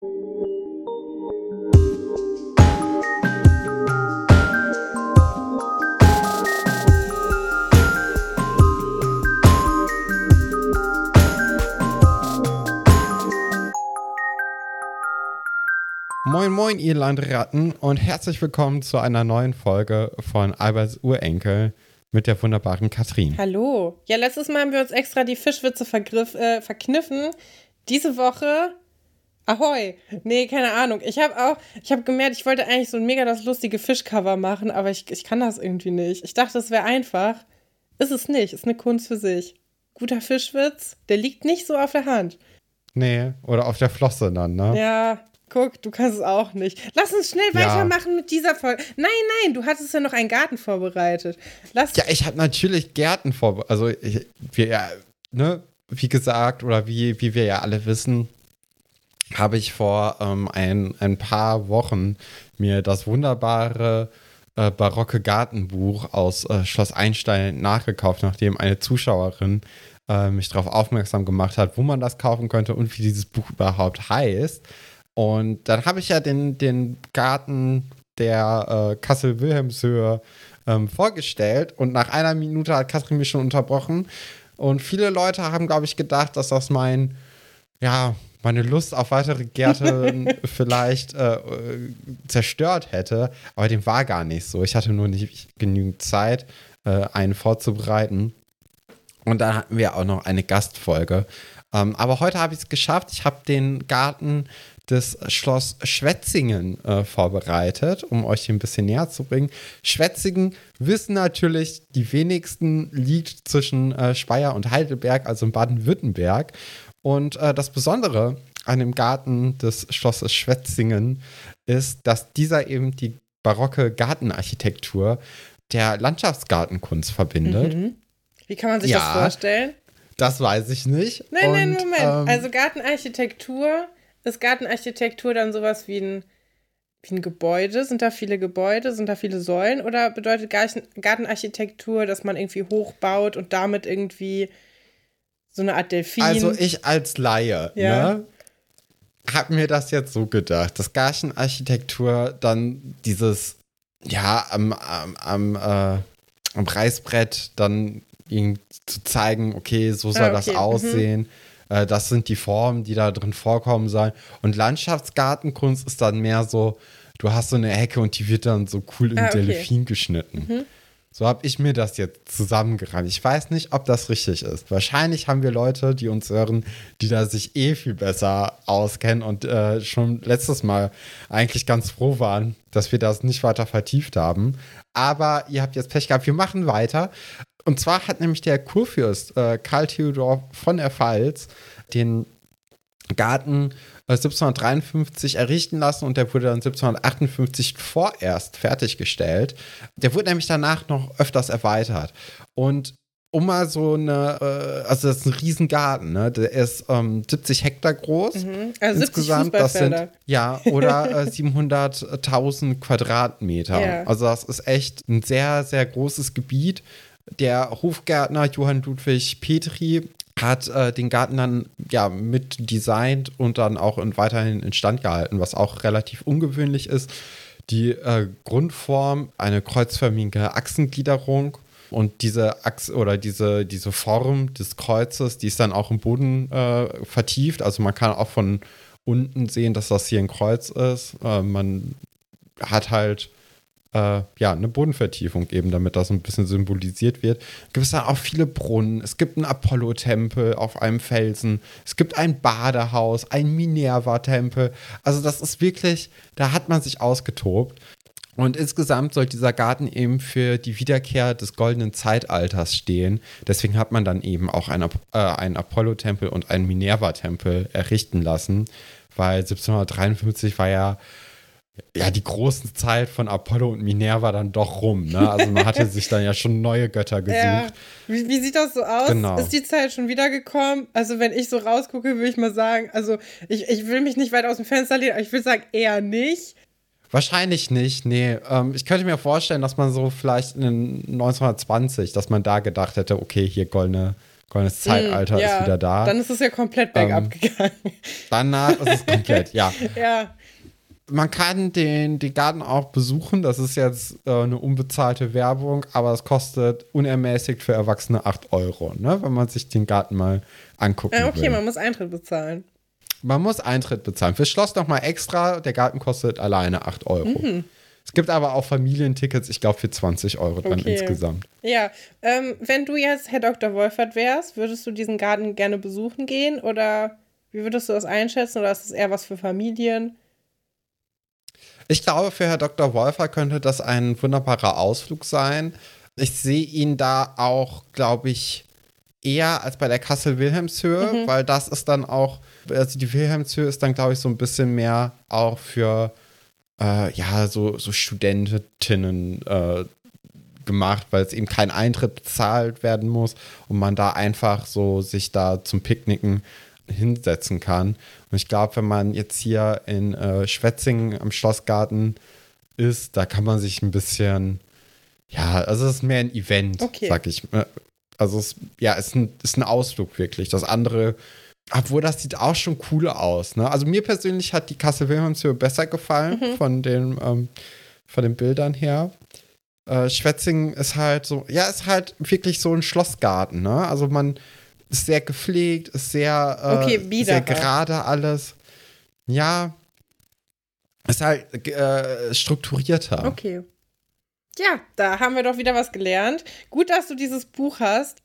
Moin, moin, ihr Landratten und herzlich willkommen zu einer neuen Folge von Alberts Urenkel mit der wunderbaren Katrin. Hallo. Ja, letztes Mal haben wir uns extra die Fischwitze vergriff, äh, verkniffen. Diese Woche. Ahoi. Nee, keine Ahnung. Ich habe auch, ich habe gemerkt, ich wollte eigentlich so ein mega das lustige Fischcover machen, aber ich, ich kann das irgendwie nicht. Ich dachte, es wäre einfach. Ist es nicht. Ist eine Kunst für sich. Guter Fischwitz, der liegt nicht so auf der Hand. Nee, oder auf der Flosse dann, ne? Ja, Guck, du kannst es auch nicht. Lass uns schnell ja. weitermachen mit dieser Folge. Nein, nein, du hattest ja noch einen Garten vorbereitet. Lass ja, ich habe natürlich Gärten vorbereitet. Also, ich, wir, ja, ne, wie gesagt, oder wie, wie wir ja alle wissen, habe ich vor ähm, ein, ein paar Wochen mir das wunderbare äh, barocke Gartenbuch aus äh, Schloss Einstein nachgekauft, nachdem eine Zuschauerin äh, mich darauf aufmerksam gemacht hat, wo man das kaufen könnte und wie dieses Buch überhaupt heißt. Und dann habe ich ja den, den Garten der äh, Kassel-Wilhelmshöhe ähm, vorgestellt und nach einer Minute hat Katrin mich schon unterbrochen. Und viele Leute haben, glaube ich, gedacht, dass das mein, ja, meine Lust auf weitere Gärten vielleicht äh, zerstört hätte. Aber dem war gar nicht so. Ich hatte nur nicht genügend Zeit, äh, einen vorzubereiten. Und dann hatten wir auch noch eine Gastfolge. Ähm, aber heute habe ich es geschafft. Ich habe den Garten des Schloss Schwetzingen äh, vorbereitet, um euch hier ein bisschen näher zu bringen. Schwetzingen wissen natürlich, die wenigsten liegt zwischen äh, Speyer und Heidelberg, also in Baden-Württemberg. Und äh, das Besondere an dem Garten des Schlosses Schwetzingen ist, dass dieser eben die barocke Gartenarchitektur der Landschaftsgartenkunst verbindet. Mhm. Wie kann man sich ja, das vorstellen? Das weiß ich nicht. Nein, und, nein, Moment. Ähm, also Gartenarchitektur ist Gartenarchitektur dann sowas wie ein, wie ein Gebäude? Sind da viele Gebäude? Sind da viele Säulen? Oder bedeutet Gartenarchitektur, dass man irgendwie hochbaut und damit irgendwie so eine Art Delfin? Also ich als Laie, ja. ne? Hab mir das jetzt so gedacht, dass Gartenarchitektur dann dieses, ja, am, am, am, äh, am Reißbrett dann zu zeigen, okay, so soll ah, okay. das mhm. aussehen. Mhm das sind die Formen, die da drin vorkommen sollen. Und Landschaftsgartenkunst ist dann mehr so, du hast so eine Hecke und die wird dann so cool in ah, okay. Delfin geschnitten. Mhm. So habe ich mir das jetzt zusammengerannt. Ich weiß nicht, ob das richtig ist. Wahrscheinlich haben wir Leute, die uns hören, die da sich eh viel besser auskennen und äh, schon letztes Mal eigentlich ganz froh waren, dass wir das nicht weiter vertieft haben. Aber ihr habt jetzt Pech gehabt. Wir machen weiter. Und zwar hat nämlich der Kurfürst äh, Karl Theodor von der Pfalz den Garten 1753 errichten lassen und der wurde dann 1758 vorerst fertiggestellt. Der wurde nämlich danach noch öfters erweitert. Und um mal so eine, äh, also das ist ein Riesengarten, ne? Der ist ähm, 70 Hektar groß. Mhm. Also insgesamt, das sind ja oder äh, 700.000 Quadratmeter. Ja. Also das ist echt ein sehr, sehr großes Gebiet der Hofgärtner Johann Ludwig Petri hat äh, den Garten dann ja mit designt und dann auch in, weiterhin instand gehalten, was auch relativ ungewöhnlich ist. Die äh, Grundform, eine kreuzförmige Achsengliederung und diese Achse oder diese, diese Form des Kreuzes, die ist dann auch im Boden äh, vertieft. Also man kann auch von unten sehen, dass das hier ein Kreuz ist. Äh, man hat halt äh, ja, eine Bodenvertiefung eben, damit das ein bisschen symbolisiert wird. Gibt es da auch viele Brunnen. Es gibt einen Apollo-Tempel auf einem Felsen. Es gibt ein Badehaus, ein Minerva-Tempel. Also das ist wirklich, da hat man sich ausgetobt. Und insgesamt soll dieser Garten eben für die Wiederkehr des goldenen Zeitalters stehen. Deswegen hat man dann eben auch einen, äh, einen Apollo-Tempel und einen Minerva-Tempel errichten lassen, weil 1753 war ja ja, die große Zeit von Apollo und Minerva dann doch rum. Ne? Also man hatte sich dann ja schon neue Götter gesucht. Ja. Wie, wie, sieht das so aus? Genau. Ist die Zeit schon wiedergekommen? Also wenn ich so rausgucke, würde ich mal sagen, also ich, ich will mich nicht weit aus dem Fenster lehnen, aber ich würde sagen eher nicht. Wahrscheinlich nicht, nee. Ähm, ich könnte mir vorstellen, dass man so vielleicht in 1920, dass man da gedacht hätte, okay, hier goldene, Goldenes Zeitalter Mm, ja, ist wieder da. Dann ist es ja komplett bergab Ähm, gegangen. Danach ist es komplett, ja. ja. Man kann den, den Garten auch besuchen. Das ist jetzt äh, eine unbezahlte Werbung, aber es kostet unermäßigt für Erwachsene 8 Euro, ne? wenn man sich den Garten mal angucken Äh, okay, will. man muss Eintritt bezahlen. Man muss Eintritt bezahlen. Fürs Schloss nochmal extra. Der Garten kostet alleine 8 Euro. Mhm. Es gibt aber auch Familientickets, ich glaube, für 20 Euro dann Okay. insgesamt. Ja, ähm, wenn du jetzt Herr Dr. Wolfert wärst, würdest du diesen Garten gerne besuchen gehen oder wie würdest du das einschätzen oder ist es eher was für Familien? Ich glaube, für Herr Dr. Wolfer könnte das ein wunderbarer Ausflug sein. Ich sehe ihn da auch, glaube ich, eher als bei der Kassel-Wilhelmshöhe, weil das ist dann auch, also die Wilhelmshöhe ist dann, glaube ich, so ein bisschen mehr auch für, äh, ja, so, so Studentinnen äh, gemacht, weil es eben kein Eintritt bezahlt werden muss und man da einfach so sich da zum Picknicken hinsetzen kann. Und ich glaube, wenn man jetzt hier in äh, Schwetzingen am Schlossgarten ist, da kann man sich ein bisschen, ja, also es ist mehr ein Event, Okay. sag ich. Äh, Also es, ja, es ist ein, ist ein Ausflug wirklich. Das andere, obwohl das sieht auch schon cool aus. Ne? Also mir persönlich hat die Kassel-Wilhelmshöhe besser gefallen von den, ähm, von den Bildern her. Äh, Schwetzingen ist halt so, ja, ist halt wirklich so ein Schlossgarten, ne? Also man ist sehr gepflegt, ist sehr, äh, Okay, sehr gerade alles. Ja, ist halt äh, strukturierter. Okay. Ja, da haben wir doch wieder was gelernt. Gut, dass du dieses Buch hast.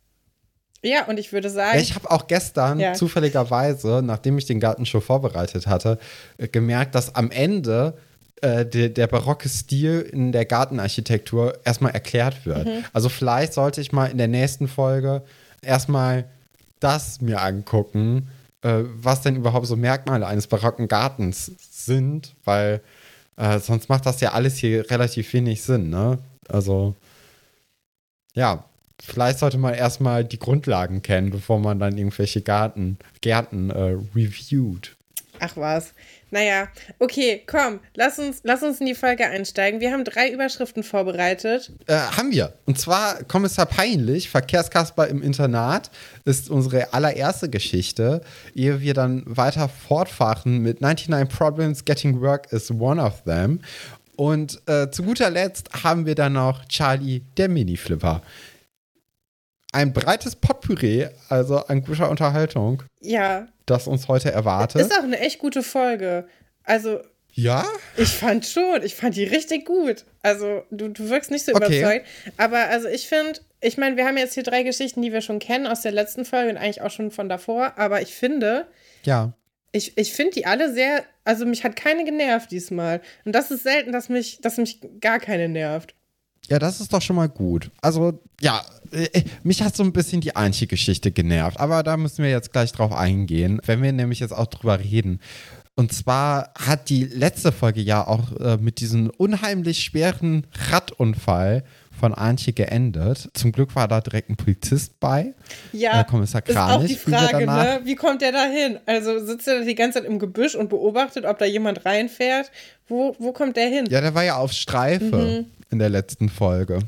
Ja, und ich würde sagen, ich habe auch gestern Ja. zufälligerweise, nachdem ich den Garten schon vorbereitet hatte, äh, gemerkt, dass am Ende äh, der, der barocke Stil in der Gartenarchitektur erstmal erklärt wird. Mhm. Also vielleicht sollte ich mal in der nächsten Folge erstmal das mir angucken, äh, was denn überhaupt so Merkmale eines barocken Gartens sind, weil äh, sonst macht das ja alles hier relativ wenig Sinn, ne? Also ja, vielleicht sollte man erstmal die Grundlagen kennen, bevor man dann irgendwelche Garten, Gärten äh, reviewt. ach was. Naja, okay, komm, lass uns, lass uns in die Folge einsteigen. Wir haben drei Überschriften vorbereitet. Äh, haben wir. Und zwar Kommissar Peinlich, Verkehrskasper im Internat, ist unsere allererste Geschichte, ehe wir dann weiter fortfahren mit 99 Problems, Getting Work is one of them. Und äh, zu guter Letzt haben wir dann noch Charlie, der Mini-Flipper. Ein breites Potpourri, also an guter Unterhaltung, Ja, das uns heute erwartet. ist auch eine echt gute Folge. Also, ja? ich fand schon, ich fand die richtig gut. Also, du, du wirkst nicht so Okay. überzeugt. Aber also ich finde, ich meine, wir haben jetzt hier drei Geschichten, die wir schon kennen aus der letzten Folge und eigentlich auch schon von davor. Aber ich finde, Ja. ich, ich finde die alle sehr, also mich hat keine genervt diesmal. Und das ist selten, dass mich, dass mich gar keine nervt. Ja, das ist doch schon mal gut. Also, ja, äh, mich hat so ein bisschen die Antje-Geschichte genervt, aber da müssen wir jetzt gleich drauf eingehen, wenn wir nämlich jetzt auch drüber reden. Und zwar hat die letzte Folge ja auch äh, mit diesem unheimlich schweren Radunfall von Antje geendet. Zum Glück war da direkt ein Polizist bei. Ja, Äh, Kommissar ist auch Kranich, die Frage, ne? Wie kommt der da hin? Also sitzt er da die ganze Zeit im Gebüsch und beobachtet, ob da jemand reinfährt? Wo, wo kommt der hin? Ja, der war ja auf Streife in der letzten Folge.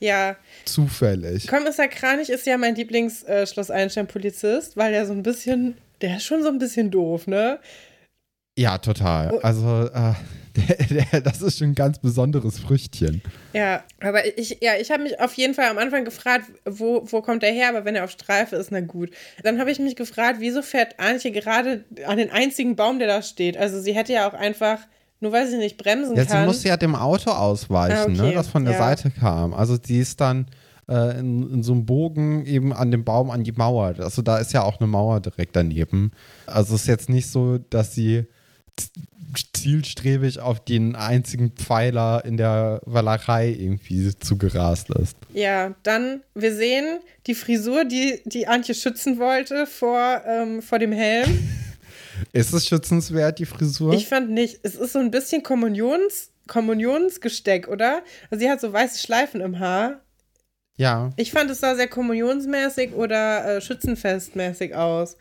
Ja, Zufällig. Kommissar Kranich ist ja mein Lieblings-Schloss Einstein-Polizist, weil der so ein bisschen, der ist schon so ein bisschen doof, ne? Ja, total. Oh. Also, äh, der, der, das ist schon ein ganz besonderes Früchtchen. Ja, aber ich, ja, ich habe mich auf jeden Fall am Anfang gefragt, wo, wo kommt der her? Aber wenn er auf Streife ist, na gut. Dann habe ich mich gefragt, wieso fährt Antje gerade an den einzigen Baum, der da steht? Also sie hätte ja auch einfach, nur weil sie nicht bremsen Ja, sie kann. musste ja dem Auto ausweichen, Ah, okay. ne, das von der Ja. Seite kam. Also sie ist dann äh, in, in so einem Bogen eben an dem Baum an die Mauer. Also da ist ja auch eine Mauer direkt daneben. Also es ist jetzt nicht so, dass sie zielstrebig auf den einzigen Pfeiler in der Wallerei irgendwie zugerast ist. Ja, dann, wir sehen die Frisur, die, die Antje schützen wollte vor, ähm, vor dem Helm. Ist es schützenswert, die Frisur? Ich fand nicht. Es ist so ein bisschen Kommunions, Kommunionsgesteck, oder? Also sie hat so weiße Schleifen im Haar. ja. Ich fand, es sah sehr kommunionsmäßig oder äh, schützenfestmäßig aus.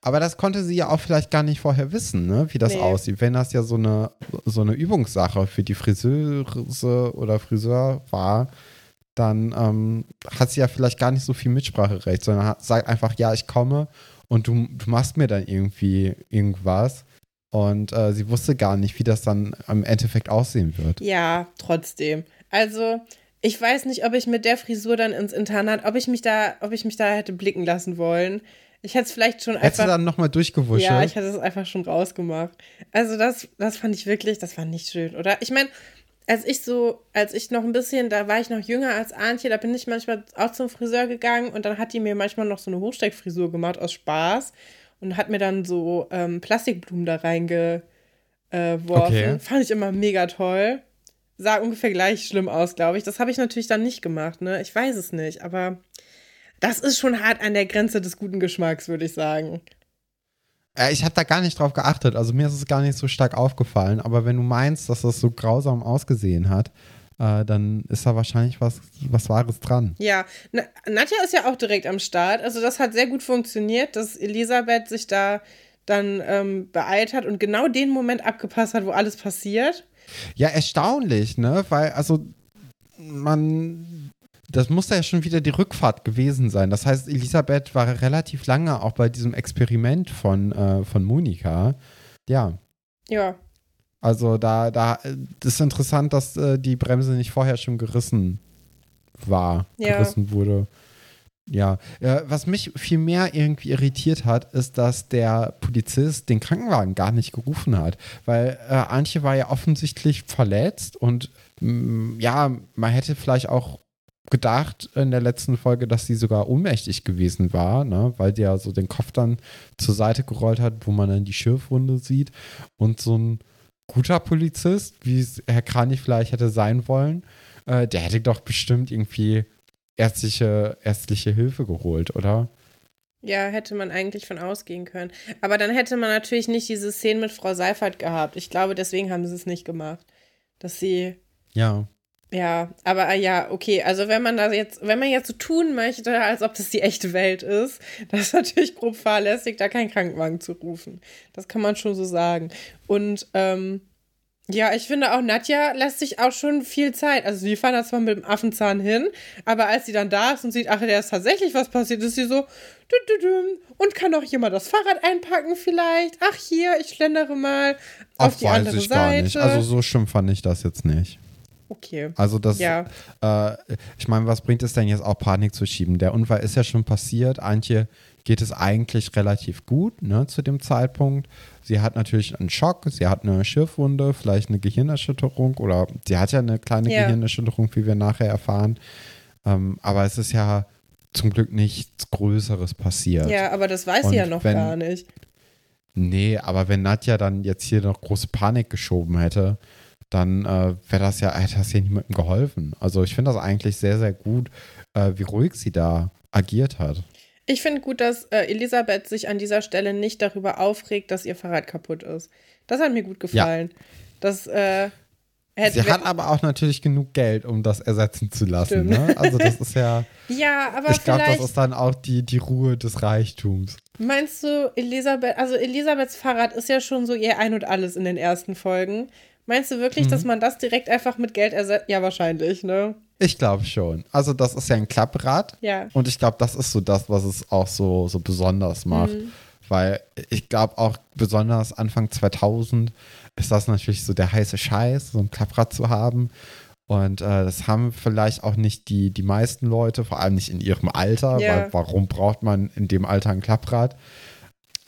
Aber das konnte sie ja auch vielleicht gar nicht vorher wissen, ne? wie das Nee. aussieht. Wenn das ja so eine, so eine Übungssache für die Friseuse oder Friseur war, dann ähm, hat sie ja vielleicht gar nicht so viel Mitspracherecht, sondern hat, sagt einfach, ja, ich komme und du, du machst mir dann irgendwie irgendwas. Und äh, sie wusste gar nicht, wie das dann im Endeffekt aussehen wird. Ja, trotzdem. Also, ich weiß nicht, ob ich mit der Frisur dann ins Internat, ob ich mich da, ob ich mich da hätte blicken lassen wollen. Ich hätte es vielleicht schon einfach. Hättest du dann nochmal durchgewuschelt? Ja, ich hätte es einfach schon rausgemacht. Also, das, das fand ich wirklich, das war nicht schön, oder? Ich meine, als ich so, als ich noch ein bisschen, da war ich noch jünger als Antje, da bin ich manchmal auch zum Friseur gegangen und dann hat die mir manchmal noch so eine Hochsteckfrisur gemacht aus Spaß und hat mir dann so ähm, Plastikblumen da reingeworfen. Okay. Fand ich immer mega toll. Sah ungefähr gleich schlimm aus, glaube ich. Das habe ich natürlich dann nicht gemacht, ne? Ich weiß es nicht, aber das ist schon hart an der Grenze des guten Geschmacks, würde ich sagen. Äh, ich habe da gar nicht drauf geachtet. Also mir ist es gar nicht so stark aufgefallen. Aber wenn du meinst, dass das so grausam ausgesehen hat, äh, dann ist da wahrscheinlich was, was Wahres dran. Ja, Na, Nadja ist ja auch direkt am Start. Also das hat sehr gut funktioniert, dass Elisabeth sich da dann ähm, beeilt hat und genau den Moment abgepasst hat, wo alles passiert. Ja, erstaunlich, ne? Weil, also man das muss ja schon wieder die Rückfahrt gewesen sein. Das heißt, Elisabeth war relativ lange auch bei diesem Experiment von, äh, von Monika. Ja. Ja. Also da, da ist interessant, dass äh, die Bremse nicht vorher schon gerissen war, ja. gerissen wurde. Ja, äh, was mich viel mehr irgendwie irritiert hat, ist, dass der Polizist den Krankenwagen gar nicht gerufen hat, weil äh, Antje war ja offensichtlich verletzt und mh, mm, ja, man hätte vielleicht auch gedacht in der letzten Folge, dass sie sogar ohnmächtig gewesen war, ne? weil der so den Kopf dann zur Seite gerollt hat, wo man dann die Schürfwunde sieht. Und so ein guter Polizist, wie es Herr Kranich vielleicht hätte sein wollen, äh, der hätte doch bestimmt irgendwie ärztliche, ärztliche Hilfe geholt, oder? Ja, hätte man eigentlich von ausgehen können. Aber dann hätte man natürlich nicht diese Szene mit Frau Seifert gehabt. Ich glaube, deswegen haben sie es nicht gemacht. Dass sie ja. Ja, aber äh, ja, okay, also wenn man das jetzt, wenn man jetzt so tun möchte, als ob das die echte Welt ist, das ist natürlich grob fahrlässig, da keinen Krankenwagen zu rufen. Das kann man schon so sagen. Und ähm, ja, ich finde auch, Nadja lässt sich auch schon viel Zeit. Also sie fahren da zwar mit dem Affenzahn hin, aber als sie dann da ist und sieht, ach, da ist tatsächlich was passiert, ist sie so, und kann doch jemand das Fahrrad einpacken vielleicht? Ach hier, ich schlendere mal auf ach, die andere ich Seite. Gar nicht. Also so schlimm fand ich das jetzt nicht. Okay. Also das, ja. äh, ich meine, was bringt es denn jetzt auch Panik zu schieben? Der Unfall ist ja schon passiert. Antje geht es eigentlich relativ gut ne, zu dem Zeitpunkt. Sie hat natürlich einen Schock, sie hat eine Schürfwunde, vielleicht eine Gehirnerschütterung oder sie hat ja eine kleine ja. Gehirnerschütterung, wie wir nachher erfahren. Ähm, aber es ist ja zum Glück nichts Größeres passiert. Ja, aber das weiß Und sie ja noch wenn, gar nicht. Nee, aber wenn Nadja dann jetzt hier noch große Panik geschoben hätte, dann äh, wäre das ja, hätte das ja niemandem geholfen. Also ich finde das eigentlich sehr, sehr gut, äh, wie ruhig sie da agiert hat. Ich finde gut, dass äh, Elisabeth sich an dieser Stelle nicht darüber aufregt, dass ihr Fahrrad kaputt ist. Das hat mir gut gefallen. Ja. Das, äh, Sie hat aber auch natürlich genug Geld, um das ersetzen zu lassen. Ne? Also das ist ja. ja, aber ich glaube, das ist dann auch die, die Ruhe des Reichtums. Meinst du, Elisabeth, also Elisabeths Fahrrad ist ja schon so ihr Ein und Alles in den ersten Folgen. Meinst du wirklich, mhm. dass man das direkt einfach mit Geld ersetzt? Ja, wahrscheinlich, ne? Ich glaube schon. Also, das ist ja ein Klapprad. Ja. Und ich glaube, das ist so das, was es auch so, so besonders macht. Mhm. Weil ich glaube auch besonders Anfang 2000 ist das natürlich so der heiße Scheiß, so ein Klapprad zu haben. Und äh, das haben vielleicht auch nicht die, die meisten Leute, vor allem nicht in ihrem Alter, yeah. weil warum braucht man in dem Alter ein Klapprad?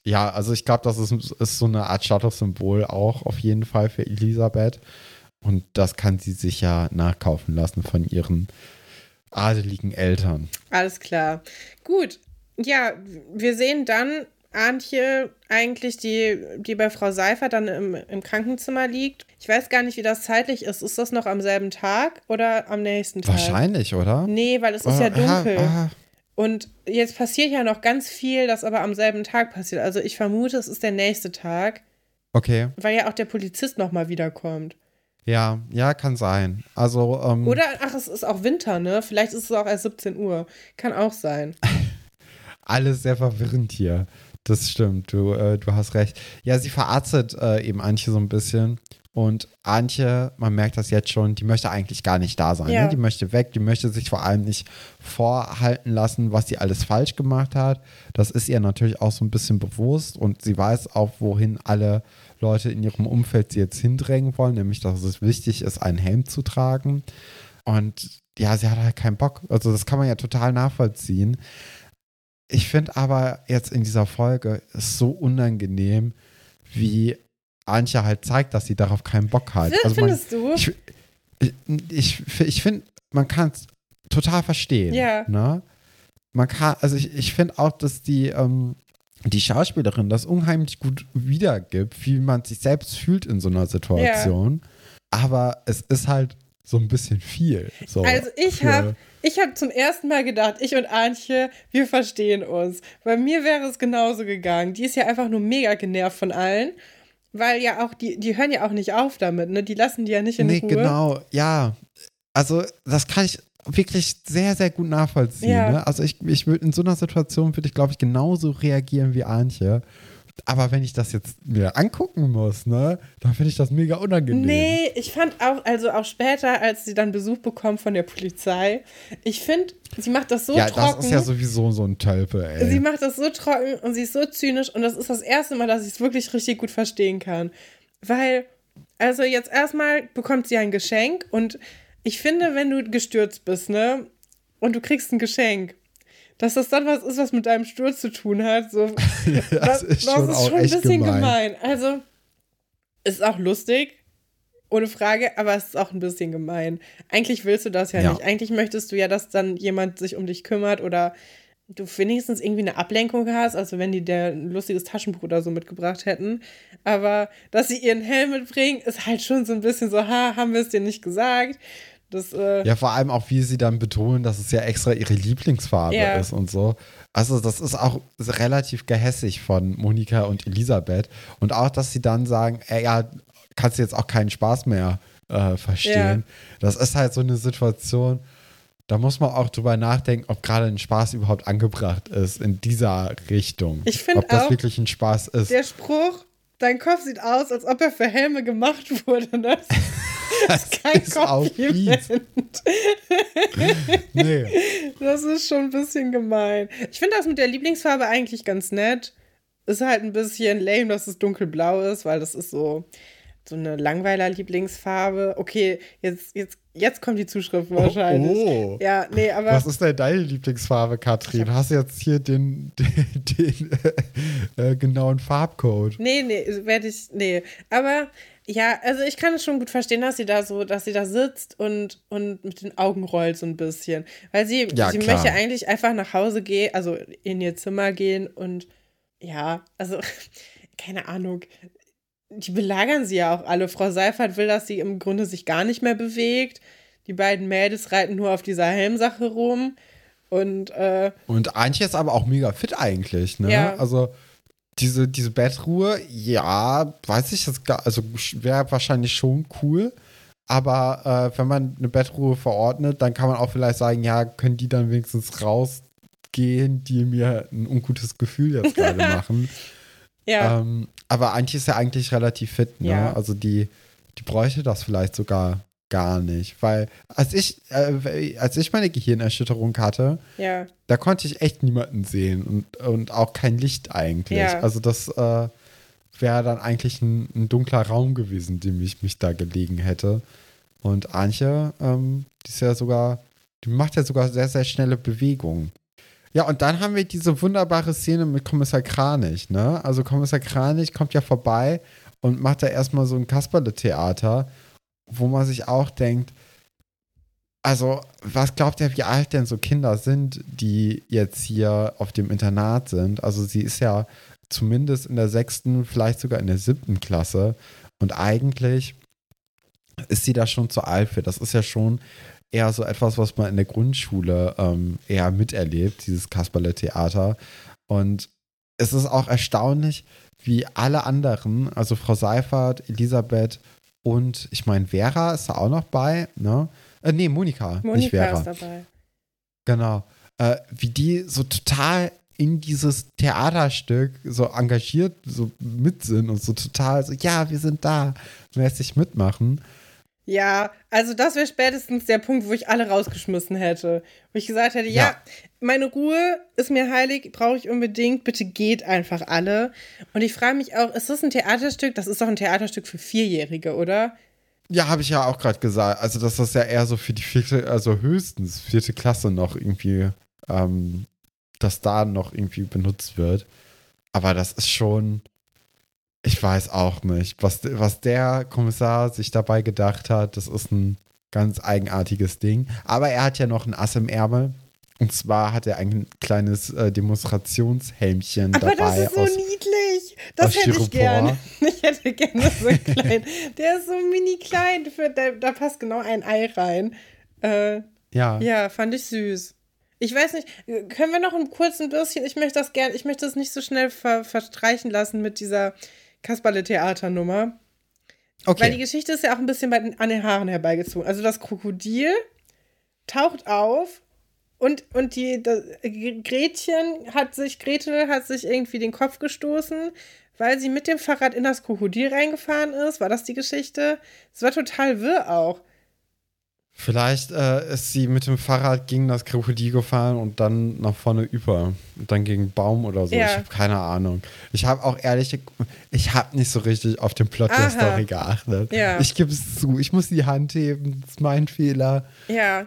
Ja, also ich glaube, das ist, ist so eine Art Statussymbol auch auf jeden Fall für Elisabeth. Und das kann sie sich ja nachkaufen lassen von ihren adeligen Eltern. Alles klar. Gut. Ja, wir sehen dann Antje eigentlich, die, die bei Frau Seifer dann im, im Krankenzimmer liegt. Ich weiß gar nicht, wie das zeitlich ist. Ist das noch am selben Tag oder am nächsten Tag? Wahrscheinlich, oder? Nee, weil es ist oh, ja dunkel. Aha, aha. Und jetzt passiert ja noch ganz viel, das aber am selben Tag passiert. Also ich vermute, es ist der nächste Tag. Okay. Weil ja auch der Polizist nochmal wiederkommt. Ja, ja, kann sein. Also, ähm, Oder, ach, es ist auch Winter, ne? Vielleicht ist es auch erst 17 Uhr. Kann auch sein. Alles sehr verwirrend hier. Das stimmt, du, äh, du hast recht. Ja, sie verarztet äh, eben Antje so ein bisschen. Und Antje, man merkt das jetzt schon, die möchte eigentlich gar nicht da sein. Ja. Ne? Die möchte weg, die möchte sich vor allem nicht vorhalten lassen, was sie alles falsch gemacht hat. Das ist ihr natürlich auch so ein bisschen bewusst und sie weiß auch, wohin alle Leute in ihrem Umfeld sie jetzt hindrängen wollen, nämlich dass es wichtig ist, einen Helm zu tragen. Und ja, sie hat halt keinen Bock. Also das kann man ja total nachvollziehen. Ich finde aber jetzt in dieser Folge ist so unangenehm, wie Antje halt zeigt, dass sie darauf keinen Bock hat. Also man, Findest du? ich ich, ich, ich finde, man kann es total verstehen. Ja. Ne? Man kann, also ich, ich finde auch, dass die, ähm, die Schauspielerin das unheimlich gut wiedergibt, wie man sich selbst fühlt in so einer Situation. Aber es ist halt so ein bisschen viel. So Also ich habe ich hab zum ersten Mal gedacht, ich und Antje, wir verstehen uns. Bei mir wäre es genauso gegangen. Die ist ja einfach nur mega genervt von allen. Weil ja auch, die, die hören ja auch nicht auf damit, ne? Die lassen die ja nicht in Nee, Ruhe. genau, ja. Also, das kann ich wirklich sehr, sehr gut nachvollziehen. Ja. Ne? Also, ich, ich würde in so einer Situation, würde ich, glaube ich, genauso reagieren wie Antje. Aber wenn ich das jetzt mir angucken muss, ne, dann finde ich das mega unangenehm. Nee, ich fand auch, also auch später, als sie dann Besuch bekommt von der Polizei, ich finde, sie macht das so ja, trocken. das ist ja sowieso so ein Tölpe, ey. Sie macht das so trocken und sie ist so zynisch und das ist das erste Mal, dass ich es wirklich richtig gut verstehen kann. Weil, also jetzt erstmal bekommt sie ein Geschenk und ich finde, wenn du gestürzt bist, ne, und du kriegst ein Geschenk, dass das dann was ist, was mit deinem Sturz zu tun hat, so, das ist schon auch ein echt bisschen gemein. gemein. Also, ist auch lustig, ohne Frage, aber es ist auch ein bisschen gemein. Eigentlich willst du das ja, Ja. nicht. Eigentlich möchtest du ja, dass dann jemand sich um dich kümmert oder du wenigstens irgendwie eine Ablenkung hast, also wenn die dir ein lustiges Taschenbuch oder so mitgebracht hätten. Aber dass sie ihren Helm mitbringen, ist halt schon so ein bisschen so, ha, haben wir es dir nicht gesagt. Das, äh, Ja, vor allem auch, wie sie dann betonen, dass es ja extra ihre Lieblingsfarbe Ja. ist und so. Also, das ist auch relativ gehässig von Monika und Elisabeth. Und auch, dass sie dann sagen, ey, ja, kannst du jetzt auch keinen Spaß mehr äh, verstehen. Das ist halt so eine Situation, da muss man auch drüber nachdenken, ob gerade ein Spaß überhaupt angebracht ist in dieser Richtung. Ich find Ob das auch, wirklich ein Spaß ist. der Spruch, dein Kopf sieht aus, als ob er für Helme gemacht wurde. Ne? Das ist kein ist Kompliment. nee. Das ist schon ein bisschen gemein. Ich finde das mit der Lieblingsfarbe eigentlich ganz nett. Ist halt ein bisschen lame, dass es dunkelblau ist, weil das ist so, so eine Langweiler-Lieblingsfarbe. Okay, jetzt, jetzt, jetzt kommt die Zuschrift wahrscheinlich. Oh. Ja, nee, aber. Was ist denn deine Lieblingsfarbe, Katrin? Hast du jetzt hier den, den, den äh, äh, genauen Farbcode? Nee, nee, werde ich. Nee. Aber ja, also ich kann es schon gut verstehen, dass sie da so, dass sie da sitzt und, und mit den Augen rollt so ein bisschen. Weil sie, Ja, sie klar. möchte eigentlich einfach nach Hause gehen, also in ihr Zimmer gehen und ja, also keine Ahnung. Die belagern sie ja auch alle. Frau Seifert will, dass sie im Grunde sich gar nicht mehr bewegt. Die beiden Mädels reiten nur auf dieser Helmsache rum. Und äh, Und Antje ist aber auch mega fit eigentlich, ne? Ja. Also diese, diese Bettruhe, ja, weiß ich jetzt gar, also wäre wahrscheinlich schon cool. Aber äh, wenn man eine Bettruhe verordnet, dann kann man auch vielleicht sagen, ja, können die dann wenigstens rausgehen, die mir ein ungutes Gefühl jetzt gerade machen. Ja, Ähm, aber Antje ist ja eigentlich relativ fit, ne? Ja. Also die, die bräuchte das vielleicht sogar gar nicht. Weil als ich, äh, als ich meine Gehirnerschütterung hatte, ja. da konnte ich echt niemanden sehen und, und auch kein Licht eigentlich. Ja. Also das äh, wäre dann eigentlich ein, ein dunkler Raum gewesen, dem ich mich da gelegen hätte. Und Antje, ähm, die ist ja sogar, die macht ja sogar sehr, sehr schnelle Bewegungen. Ja, und dann haben wir diese wunderbare Szene mit Kommissar Kranich, ne? Also Kommissar Kranich kommt ja vorbei und macht da erstmal so ein Kasperle-Theater, wo man sich auch denkt, also, was glaubt ihr, wie alt denn so Kinder sind, die jetzt hier auf dem Internat sind? Also, sie ist ja zumindest in der sechsten, vielleicht sogar in der siebten Klasse. Und eigentlich ist sie da schon zu alt für. Das ist ja schon eher so etwas, was man in der Grundschule ähm, eher miterlebt, dieses Kasperle-Theater. Und es ist auch erstaunlich, wie alle anderen, also Frau Seifert, Elisabeth und ich meine, Vera ist da auch noch bei, ne? Äh, nee, Monika, nicht Monika Vera. ist dabei. Genau. Äh, wie die so total in dieses Theaterstück so engagiert so mit sind und so total so, ja, wir sind da, mäßig mitmachen. Ja, also das wäre spätestens der Punkt, wo ich alle rausgeschmissen hätte. Wo ich gesagt hätte, ja, ja meine Ruhe ist mir heilig, brauche ich unbedingt, bitte geht einfach alle. Und ich frage mich auch, ist das ein Theaterstück? Das ist doch ein Theaterstück für Vierjährige, oder? Ja, habe ich ja auch gerade gesagt. Also, dass das ja eher so für die vierte, also höchstens vierte Klasse noch irgendwie, ähm, dass da noch irgendwie benutzt wird. Aber das ist schon, ich weiß auch nicht, was, was der Kommissar sich dabei gedacht hat. Das ist ein ganz eigenartiges Ding. Aber er hat ja noch ein Ass im Ärmel. Und zwar hat er ein kleines äh, Demonstrationshelmchen Aber dabei. Aber das ist so niedlich. Das hätte ich gerne. Ich hätte gerne so ein klein. Der ist so mini klein. Da, da passt genau ein Ei rein. Äh, ja. Ja, fand ich süß. Ich weiß nicht, können wir noch ein kurzes bisschen, ich möchte das gerne, ich möchte das nicht so schnell ver, verstreichen lassen mit dieser Kasperle-Theaternummer. Okay. Weil die Geschichte ist ja auch ein bisschen bei, an den Haaren herbeigezogen. Also das Krokodil taucht auf und, und die das, Gretchen hat sich, Gretel hat sich irgendwie den Kopf gestoßen, weil sie mit dem Fahrrad in das Krokodil reingefahren ist. War das die Geschichte? Es war total wirr auch. Vielleicht äh, ist sie mit dem Fahrrad gegen das Krokodil gefahren und dann nach vorne über. Und dann gegen einen Baum oder so. Ja. Ich habe keine Ahnung. Ich habe auch ehrlich, ich habe nicht so richtig auf den Plot Aha. der Story geachtet. Ja. Ich gebe es zu. Ich muss die Hand heben. Das ist mein Fehler. Ja.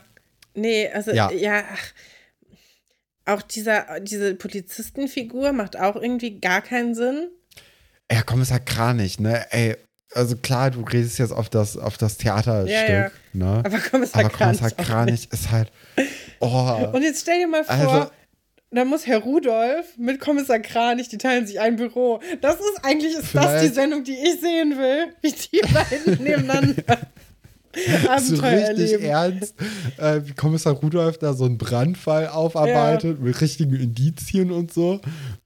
Nee, also ja, ja auch dieser, diese Polizistenfigur macht auch irgendwie gar keinen Sinn. Ja, Kommissar Kranich, ne? Ey, also klar, du redest jetzt auf das, auf das Theaterstück, ja, ja. ne? Aber Kommissar, Aber Kommissar Kranich ist halt. Oh. Und jetzt stell dir mal vor, also, da muss Herr Rudolf mit Kommissar Kranich, die teilen sich ein Büro. Das ist eigentlich ist das die Sendung, die ich sehen will, wie die beiden nebeneinander so richtig erleben. ernst, äh, wie Kommissar Rudolf da so einen Brandfall aufarbeitet ja. mit richtigen Indizien und so.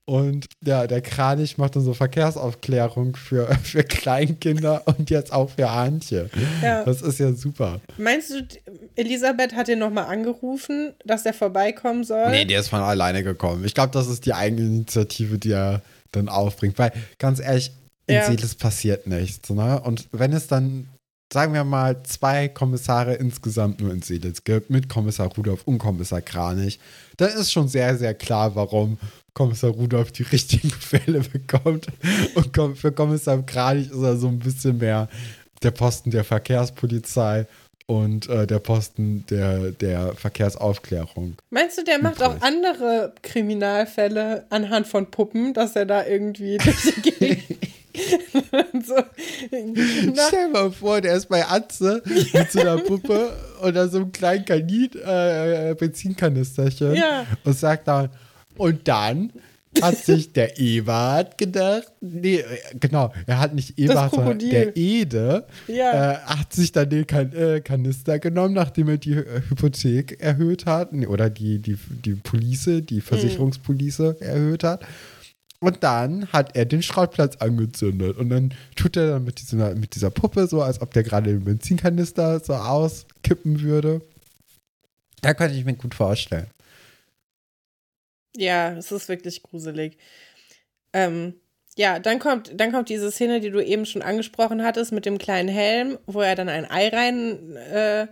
Und ja, der Kranich macht dann so Verkehrsaufklärung für, für Kleinkinder und jetzt auch für Antje. Ja. Das ist ja super. Meinst du, Elisabeth hat ihn nochmal angerufen, dass er vorbeikommen soll? Nee, der ist von alleine gekommen. Ich glaube, das ist die eigene Initiative, die er dann aufbringt. Weil, ganz ehrlich, in ja. Seeles passiert nichts. Ne? Und wenn es dann sagen wir mal, zwei Kommissare insgesamt nur in Seelitz gibt, mit Kommissar Rudolf und Kommissar Kranich, dann ist schon sehr, sehr klar, warum Kommissar Rudolf die richtigen Fälle bekommt. Und für Kommissar Kranich ist er so ein bisschen mehr der Posten der Verkehrspolizei und äh, der Posten der, der Verkehrsaufklärung. Meinst du, der macht auch andere Kriminalfälle anhand von Puppen, dass er da irgendwie durch die Gegend so, Stell dir mal vor, der ist bei Atze mit so einer Puppe oder so einem kleinen Kanin, äh, Benzinkanisterchen ja. und sagt dann, und dann hat sich der Ewart gedacht, nee, genau, er hat nicht Ewart, sondern der Ede, ja. äh, hat sich dann den kan äh, Kanister genommen, nachdem er die äh, Hypothek erhöht hat, oder die, die, die Police, die mhm. Versicherungspolice mhm. erhöht hat und dann hat er den Schrottplatz angezündet. Und dann tut er dann mit dieser, mit dieser Puppe so, als ob der gerade den Benzinkanister so auskippen würde. Da könnte ich mir gut vorstellen. Ja, es ist wirklich gruselig. Ähm, ja, dann kommt, dann kommt diese Szene, die du eben schon angesprochen hattest, mit dem kleinen Helm, wo er dann ein Ei rein äh,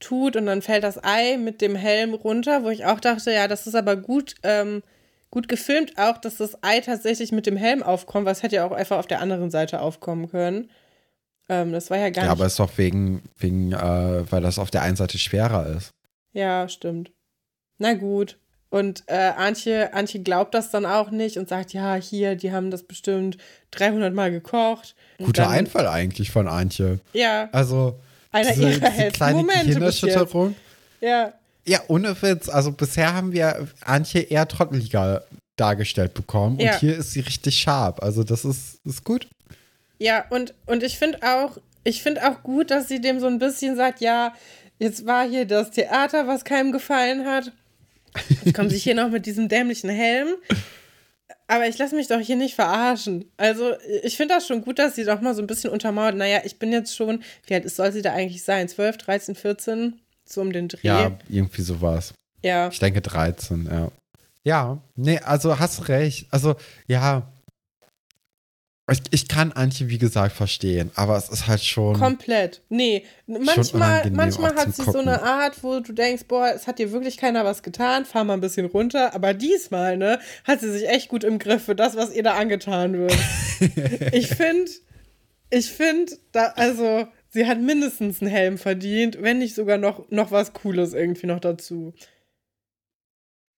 tut und dann fällt das Ei mit dem Helm runter, wo ich auch dachte, ja, das ist aber gut. Ähm, gut gefilmt auch, dass das Ei tatsächlich mit dem Helm aufkommt, was hätte ja auch einfach auf der anderen Seite aufkommen können. Ähm, das war ja gar ja, nicht. aber es ist doch wegen, wegen äh, weil das auf der einen Seite schwerer ist. Ja, stimmt. Na gut. Und äh, Antje, Antje glaubt das dann auch nicht und sagt, ja, hier, die haben das bestimmt 300 Mal gekocht. Guter dann, Einfall eigentlich von Antje. Ja. Also, einer diese, ihrer diese kleine Gehirnerschütterung. Ja. Ja, ohne Witz. Also bisher haben wir Antje eher trotteliger dargestellt bekommen. Ja. Und hier ist sie richtig scharf. Also das ist, ist gut. Ja, und, und ich finde auch, ich finde auch gut, dass sie dem so ein bisschen sagt, ja, jetzt war hier das Theater, was keinem gefallen hat. Jetzt kommen sie hier noch mit diesem dämlichen Helm. Aber ich lasse mich doch hier nicht verarschen. Also, ich finde das schon gut, dass sie doch mal so ein bisschen untermauert. Naja, ich bin jetzt schon, wie alt soll sie da eigentlich sein? 12, 13, 14? So um den Dreh. Ja, irgendwie so war es. Ja. Ich denke 13, ja. Ja, nee, also hast recht. Also, ja. Ich, ich kann Antje, wie gesagt, verstehen, aber es ist halt schon. Komplett. Nee, manchmal, manchmal hat sie so eine Art, wo du denkst, boah, es hat dir wirklich keiner was getan, fahr mal ein bisschen runter. Aber diesmal, ne, hat sie sich echt gut im Griff für das, was ihr da angetan wird. ich finde, ich finde, da, also, sie hat mindestens einen Helm verdient, wenn nicht sogar noch, noch was Cooles irgendwie noch dazu.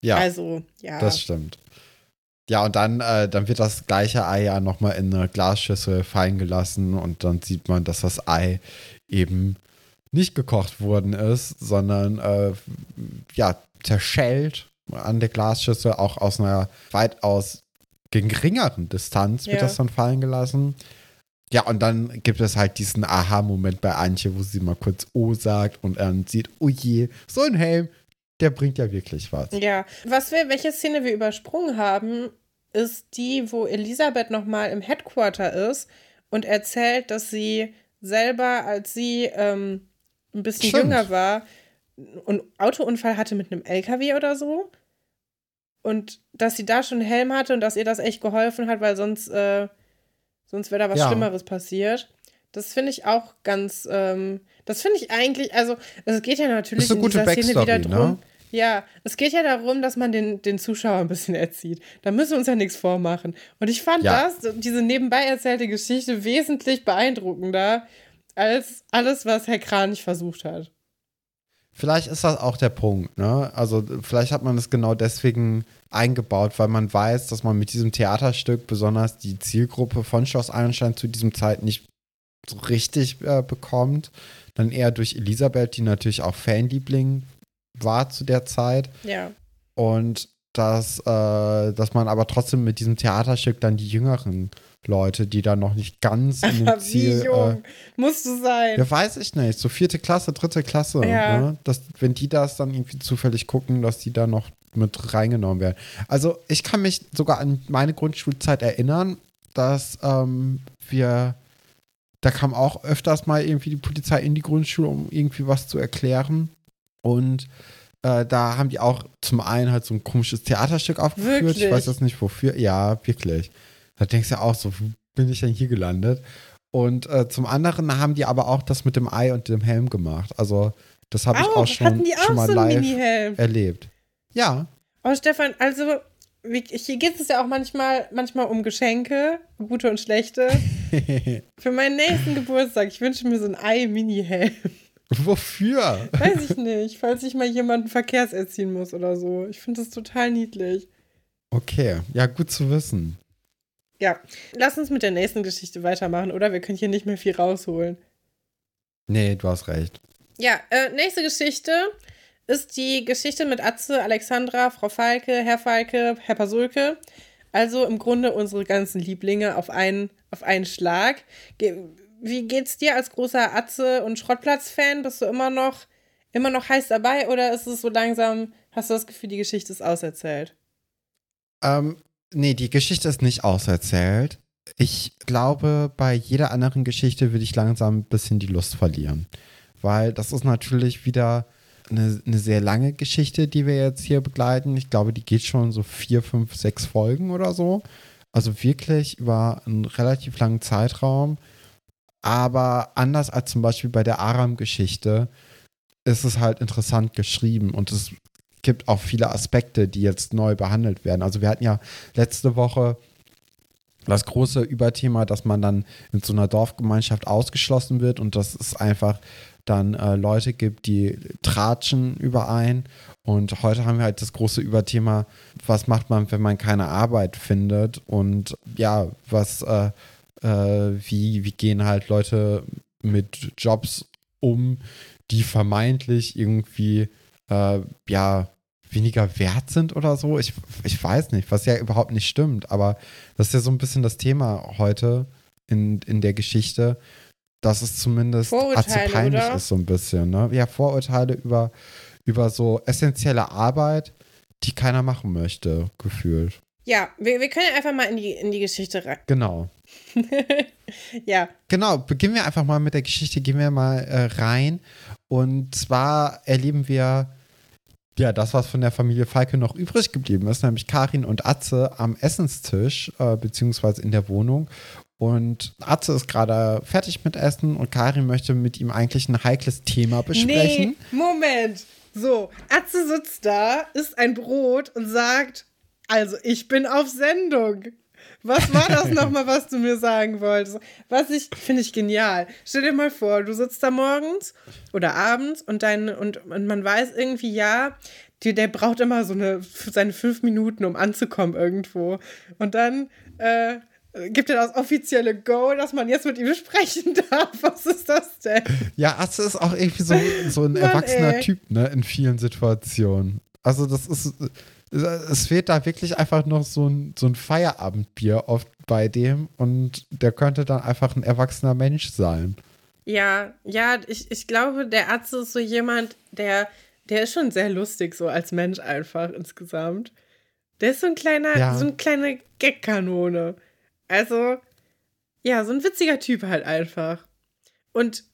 Ja. Also, ja. Das stimmt. Ja, und dann, äh, dann wird das gleiche Ei ja nochmal in eine Glasschüssel fallen gelassen und dann sieht man, dass das Ei eben nicht gekocht worden ist, sondern äh, ja, zerschellt an der Glasschüssel, auch aus einer weitaus geringeren Distanz wird ja. das dann fallen gelassen. Ja, und dann gibt es halt diesen Aha-Moment bei Antje, wo sie mal kurz O sagt und dann sieht, oh je, so ein Helm, der bringt ja wirklich was. Ja, was wir, welche Szene wir übersprungen haben, ist die, wo Elisabeth nochmal im Headquarter ist und erzählt, dass sie selber, als sie ähm, ein bisschen Stimmt. jünger war, einen Autounfall hatte mit einem LKW oder so. Und dass sie da schon einen Helm hatte und dass ihr das echt geholfen hat, weil sonst, äh, sonst wäre da was ja. Schlimmeres passiert. Das finde ich auch ganz, ähm, das finde ich eigentlich, also es geht ja natürlich in dieser Szene wieder drum. Ne? Ja, es geht ja darum, dass man den, den Zuschauer ein bisschen erzieht. Da müssen wir uns ja nichts vormachen. Und ich fand ja. das, diese nebenbei erzählte Geschichte, wesentlich beeindruckender als alles, was Herr Kranich versucht hat. Vielleicht ist das auch der Punkt, ne? Also, vielleicht hat man das genau deswegen eingebaut, weil man weiß, dass man mit diesem Theaterstück besonders die Zielgruppe von Schloss Einstein zu diesem Zeit nicht so richtig äh, bekommt. Dann eher durch Elisabeth, die natürlich auch Fanliebling war zu der Zeit. Ja. Und dass, äh, dass man aber trotzdem mit diesem Theaterstück dann die jüngeren Leute, die da noch nicht ganz in dem Ziel. Wie jung äh, musst du sein? Ja, weiß ich nicht. So vierte Klasse, dritte Klasse. Ja. Ne? Dass, wenn die das dann irgendwie zufällig gucken, dass die da noch mit reingenommen werden. Also ich kann mich sogar an meine Grundschulzeit erinnern, dass ähm, wir, da kam auch öfters mal irgendwie die Polizei in die Grundschule, um irgendwie was zu erklären. Und äh, da haben die auch zum einen halt so ein komisches Theaterstück aufgeführt. Wirklich? Ich weiß jetzt nicht wofür. Ja, wirklich. Da denkst du auch so, bin ich denn hier gelandet? Und äh, zum anderen haben die aber auch das mit dem Ei und dem Helm gemacht. Also, das habe ich auch schon, auch schon mal so live erlebt. Ja. Oh, Stefan, also hier geht es ja auch manchmal, manchmal um Geschenke, gute und schlechte. Für meinen nächsten Geburtstag, ich wünsche mir so ein Ei-Mini-Helm. Wofür? Weiß ich nicht, falls ich mal jemanden verkehrserziehen muss oder so. Ich finde das total niedlich. Okay, ja, gut zu wissen. Ja, lass uns mit der nächsten Geschichte weitermachen, oder? Wir können hier nicht mehr viel rausholen. Nee, du hast recht. Ja, äh, nächste Geschichte ist die Geschichte mit Atze, Alexandra, Frau Falke, Herr Falke, Herr Pasulke. Also im Grunde unsere ganzen Lieblinge auf einen, auf einen Schlag. Ge wie geht's dir als großer Atze- und Schrottplatz-Fan? Bist du immer noch, immer noch heiß dabei oder ist es so langsam, hast du das Gefühl, die Geschichte ist auserzählt? Ähm, nee, die Geschichte ist nicht auserzählt. Ich glaube, bei jeder anderen Geschichte würde ich langsam ein bisschen die Lust verlieren. Weil das ist natürlich wieder eine, eine sehr lange Geschichte, die wir jetzt hier begleiten. Ich glaube, die geht schon so vier, fünf, sechs Folgen oder so. Also wirklich über einen relativ langen Zeitraum. Aber anders als zum Beispiel bei der Aram-Geschichte ist es halt interessant geschrieben und es gibt auch viele Aspekte, die jetzt neu behandelt werden. Also wir hatten ja letzte Woche das große Überthema, dass man dann in so einer Dorfgemeinschaft ausgeschlossen wird und dass es einfach dann äh, Leute gibt, die tratschen überein. Und heute haben wir halt das große Überthema, was macht man, wenn man keine Arbeit findet und ja, was äh, äh, wie, wie gehen halt Leute mit Jobs um, die vermeintlich irgendwie, äh, ja, weniger wert sind oder so. Ich, ich weiß nicht, was ja überhaupt nicht stimmt, aber das ist ja so ein bisschen das Thema heute in, in der Geschichte, dass es zumindest peinlich oder? ist, so ein bisschen. Ne? Ja, Vorurteile über, über so essentielle Arbeit, die keiner machen möchte, gefühlt. Ja, wir, wir können einfach mal in die, in die Geschichte rein. Genau. ja. Genau, beginnen wir einfach mal mit der Geschichte, gehen wir mal äh, rein. Und zwar erleben wir ja, das, was von der Familie Falke noch übrig geblieben ist, nämlich Karin und Atze am Essenstisch, äh, beziehungsweise in der Wohnung. Und Atze ist gerade fertig mit Essen und Karin möchte mit ihm eigentlich ein heikles Thema besprechen. Nee, Moment. So, Atze sitzt da, isst ein Brot und sagt, also ich bin auf Sendung. Was war das nochmal, was du mir sagen wolltest? Was ich, finde ich genial. Stell dir mal vor, du sitzt da morgens oder abends und, dein, und, und man weiß irgendwie, ja, die, der braucht immer so eine, seine fünf Minuten, um anzukommen irgendwo. Und dann äh, gibt er das offizielle Go, dass man jetzt mit ihm sprechen darf. Was ist das denn? Ja, Atze ist auch irgendwie so, so ein Mann, erwachsener ey. Typ, ne, in vielen Situationen. Also das ist es fehlt da wirklich einfach noch so ein, so ein Feierabendbier oft bei dem und der könnte dann einfach ein erwachsener Mensch sein. Ja, ja, ich, ich glaube, der Arzt ist so jemand, der, der ist schon sehr lustig, so als Mensch einfach insgesamt. Der ist so ein kleiner, ja. so eine kleine Gagkanone. Also, ja, so ein witziger Typ halt einfach. Und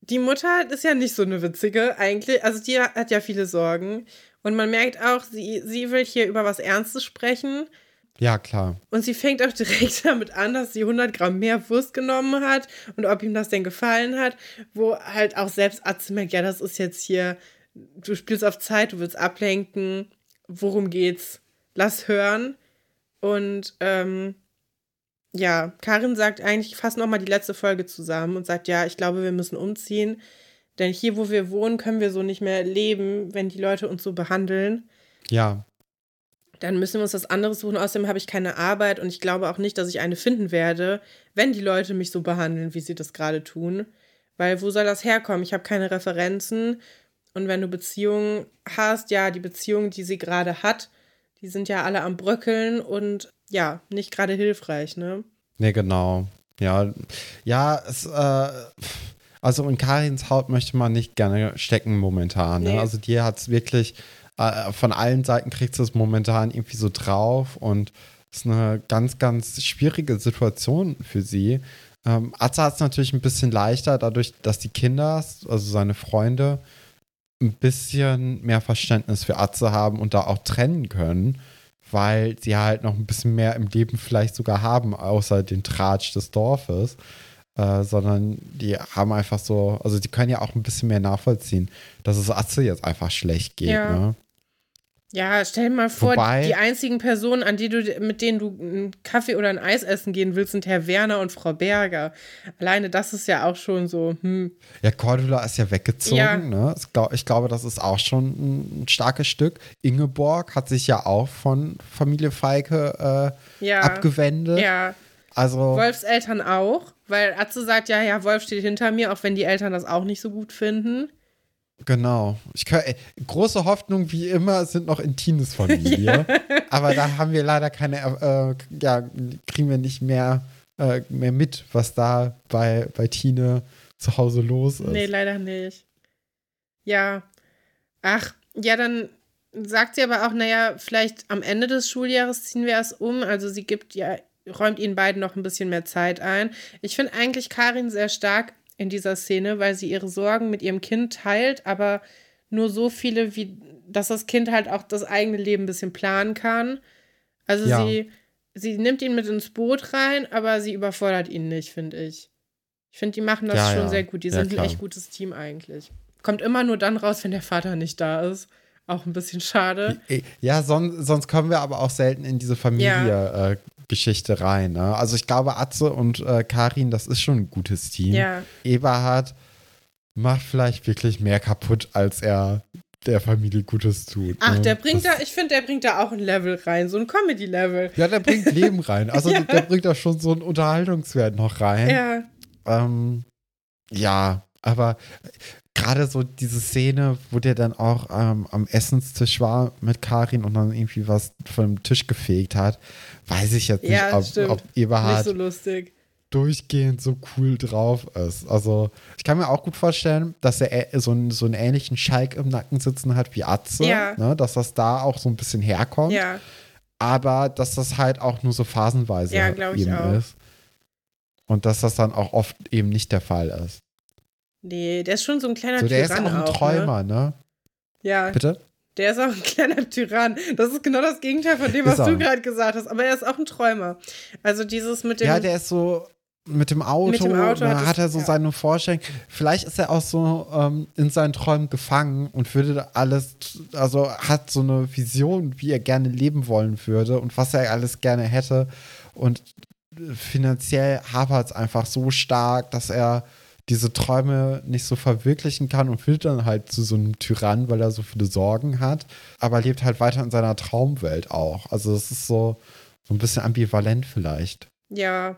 die Mutter ist ja nicht so eine witzige eigentlich. Also die hat ja viele Sorgen. Und man merkt auch, sie, sie will hier über was Ernstes sprechen. Ja, klar. Und sie fängt auch direkt damit an, dass sie 100 Gramm mehr Wurst genommen hat und ob ihm das denn gefallen hat. Wo halt auch selbst Atze merkt, ja, das ist jetzt hier, du spielst auf Zeit, du willst ablenken. Worum geht's? Lass hören. Und ähm, ja, Karin sagt eigentlich fast nochmal die letzte Folge zusammen und sagt, ja, ich glaube, wir müssen umziehen. Denn hier, wo wir wohnen, können wir so nicht mehr leben, wenn die Leute uns so behandeln. Ja. Dann müssen wir uns was anderes suchen. Außerdem habe ich keine Arbeit und ich glaube auch nicht, dass ich eine finden werde, wenn die Leute mich so behandeln, wie sie das gerade tun. Weil wo soll das herkommen? Ich habe keine Referenzen. Und wenn du Beziehungen hast, ja, die Beziehungen, die sie gerade hat, die sind ja alle am Bröckeln und ja, nicht gerade hilfreich, ne? Nee, genau. Ja, ja, es, äh, also in Karins Haut möchte man nicht gerne stecken momentan. Ne? Nee. Also die hat es wirklich, äh, von allen Seiten kriegt sie es momentan irgendwie so drauf und es ist eine ganz, ganz schwierige Situation für sie. Ähm, Atze hat es natürlich ein bisschen leichter, dadurch, dass die Kinder, also seine Freunde, ein bisschen mehr Verständnis für Atze haben und da auch trennen können, weil sie halt noch ein bisschen mehr im Leben vielleicht sogar haben, außer den Tratsch des Dorfes. Äh, sondern die haben einfach so, also die können ja auch ein bisschen mehr nachvollziehen, dass es Atze jetzt einfach schlecht geht. Ja. Ne? Ja, stell dir mal vor, Wobei, die einzigen Personen, an die du, mit denen du einen Kaffee oder ein Eis essen gehen willst, sind Herr Werner und Frau Berger. Alleine das ist ja auch schon so, hm. Ja, Cordula ist ja weggezogen, ja. ne? Ich glaube, das ist auch schon ein starkes Stück. Ingeborg hat sich ja auch von Familie Feike äh, ja. abgewendet. Ja. Also. Wolfs Eltern auch. Weil Atze sagt ja, ja, Wolf steht hinter mir, auch wenn die Eltern das auch nicht so gut finden. Genau. Ich kann, ey, große Hoffnung, wie immer, sind noch in Tines Familie. ja. Aber da haben wir leider keine, äh, ja, kriegen wir nicht mehr, äh, mehr mit, was da bei, bei Tine zu Hause los ist. Nee, leider nicht. Ja. Ach, ja, dann sagt sie aber auch, naja, vielleicht am Ende des Schuljahres ziehen wir es um. Also sie gibt ja räumt ihnen beiden noch ein bisschen mehr Zeit ein. Ich finde eigentlich Karin sehr stark in dieser Szene, weil sie ihre Sorgen mit ihrem Kind teilt, aber nur so viele, wie dass das Kind halt auch das eigene Leben ein bisschen planen kann. Also ja. sie, sie nimmt ihn mit ins Boot rein, aber sie überfordert ihn nicht, finde ich. Ich finde, die machen das ja, schon ja. sehr gut. Die sind ein echt gutes Team eigentlich. Kommt immer nur dann raus, wenn der Vater nicht da ist. Auch ein bisschen schade. Ja, son sonst kommen wir aber auch selten in diese Familie äh, Geschichte rein. Ne? Also ich glaube, Atze und äh, Karin, das ist schon ein gutes Team. Ja. Eberhard macht vielleicht wirklich mehr kaputt, als er der Familie Gutes tut. Ach, ne? der bringt das, da, ich finde, der bringt da auch ein Level rein, so ein Comedy-Level. Ja, der bringt Leben rein. Also ja. der bringt da schon so einen Unterhaltungswert noch rein. Ja. Ähm, ja, aber gerade so diese Szene, wo der dann auch ähm, am Essenstisch war mit Karin und dann irgendwie was vom Tisch gefegt hat, weiß ich jetzt nicht, ja, ob, ob Eberhard nicht so lustig. durchgehend so cool drauf ist. Also ich kann mir auch gut vorstellen, dass er so einen, so einen ähnlichen Schalk im Nacken sitzen hat wie Atze, ja. ne, dass das da auch so ein bisschen herkommt. Ja. Aber dass das halt auch nur so phasenweise eben auch. ist. Und dass das dann auch oft eben nicht der Fall ist. Nee, der ist schon so ein kleiner so, der Tyrann ist auch ein auch, ne? Träumer, ne? ne? Ja. Bitte? Der ist auch ein kleiner Tyrann. Das ist genau das Gegenteil von dem, was du gerade gesagt hast. Aber er ist auch ein Träumer. Also dieses mit dem. Ja, der ist so mit dem Auto, mit dem Auto hat, hat er so ja. seine Vorstellung. Vielleicht ist er auch so ähm, in seinen Träumen gefangen und würde alles, also hat so eine Vision, wie er gerne leben wollen würde und was er alles gerne hätte. Und finanziell hapert es einfach so stark, dass er diese Träume nicht so verwirklichen kann und wird dann halt zu so einem Tyrann, weil er so viele Sorgen hat, aber lebt halt weiter in seiner Traumwelt auch. Also es ist so, so ein bisschen ambivalent vielleicht. Ja.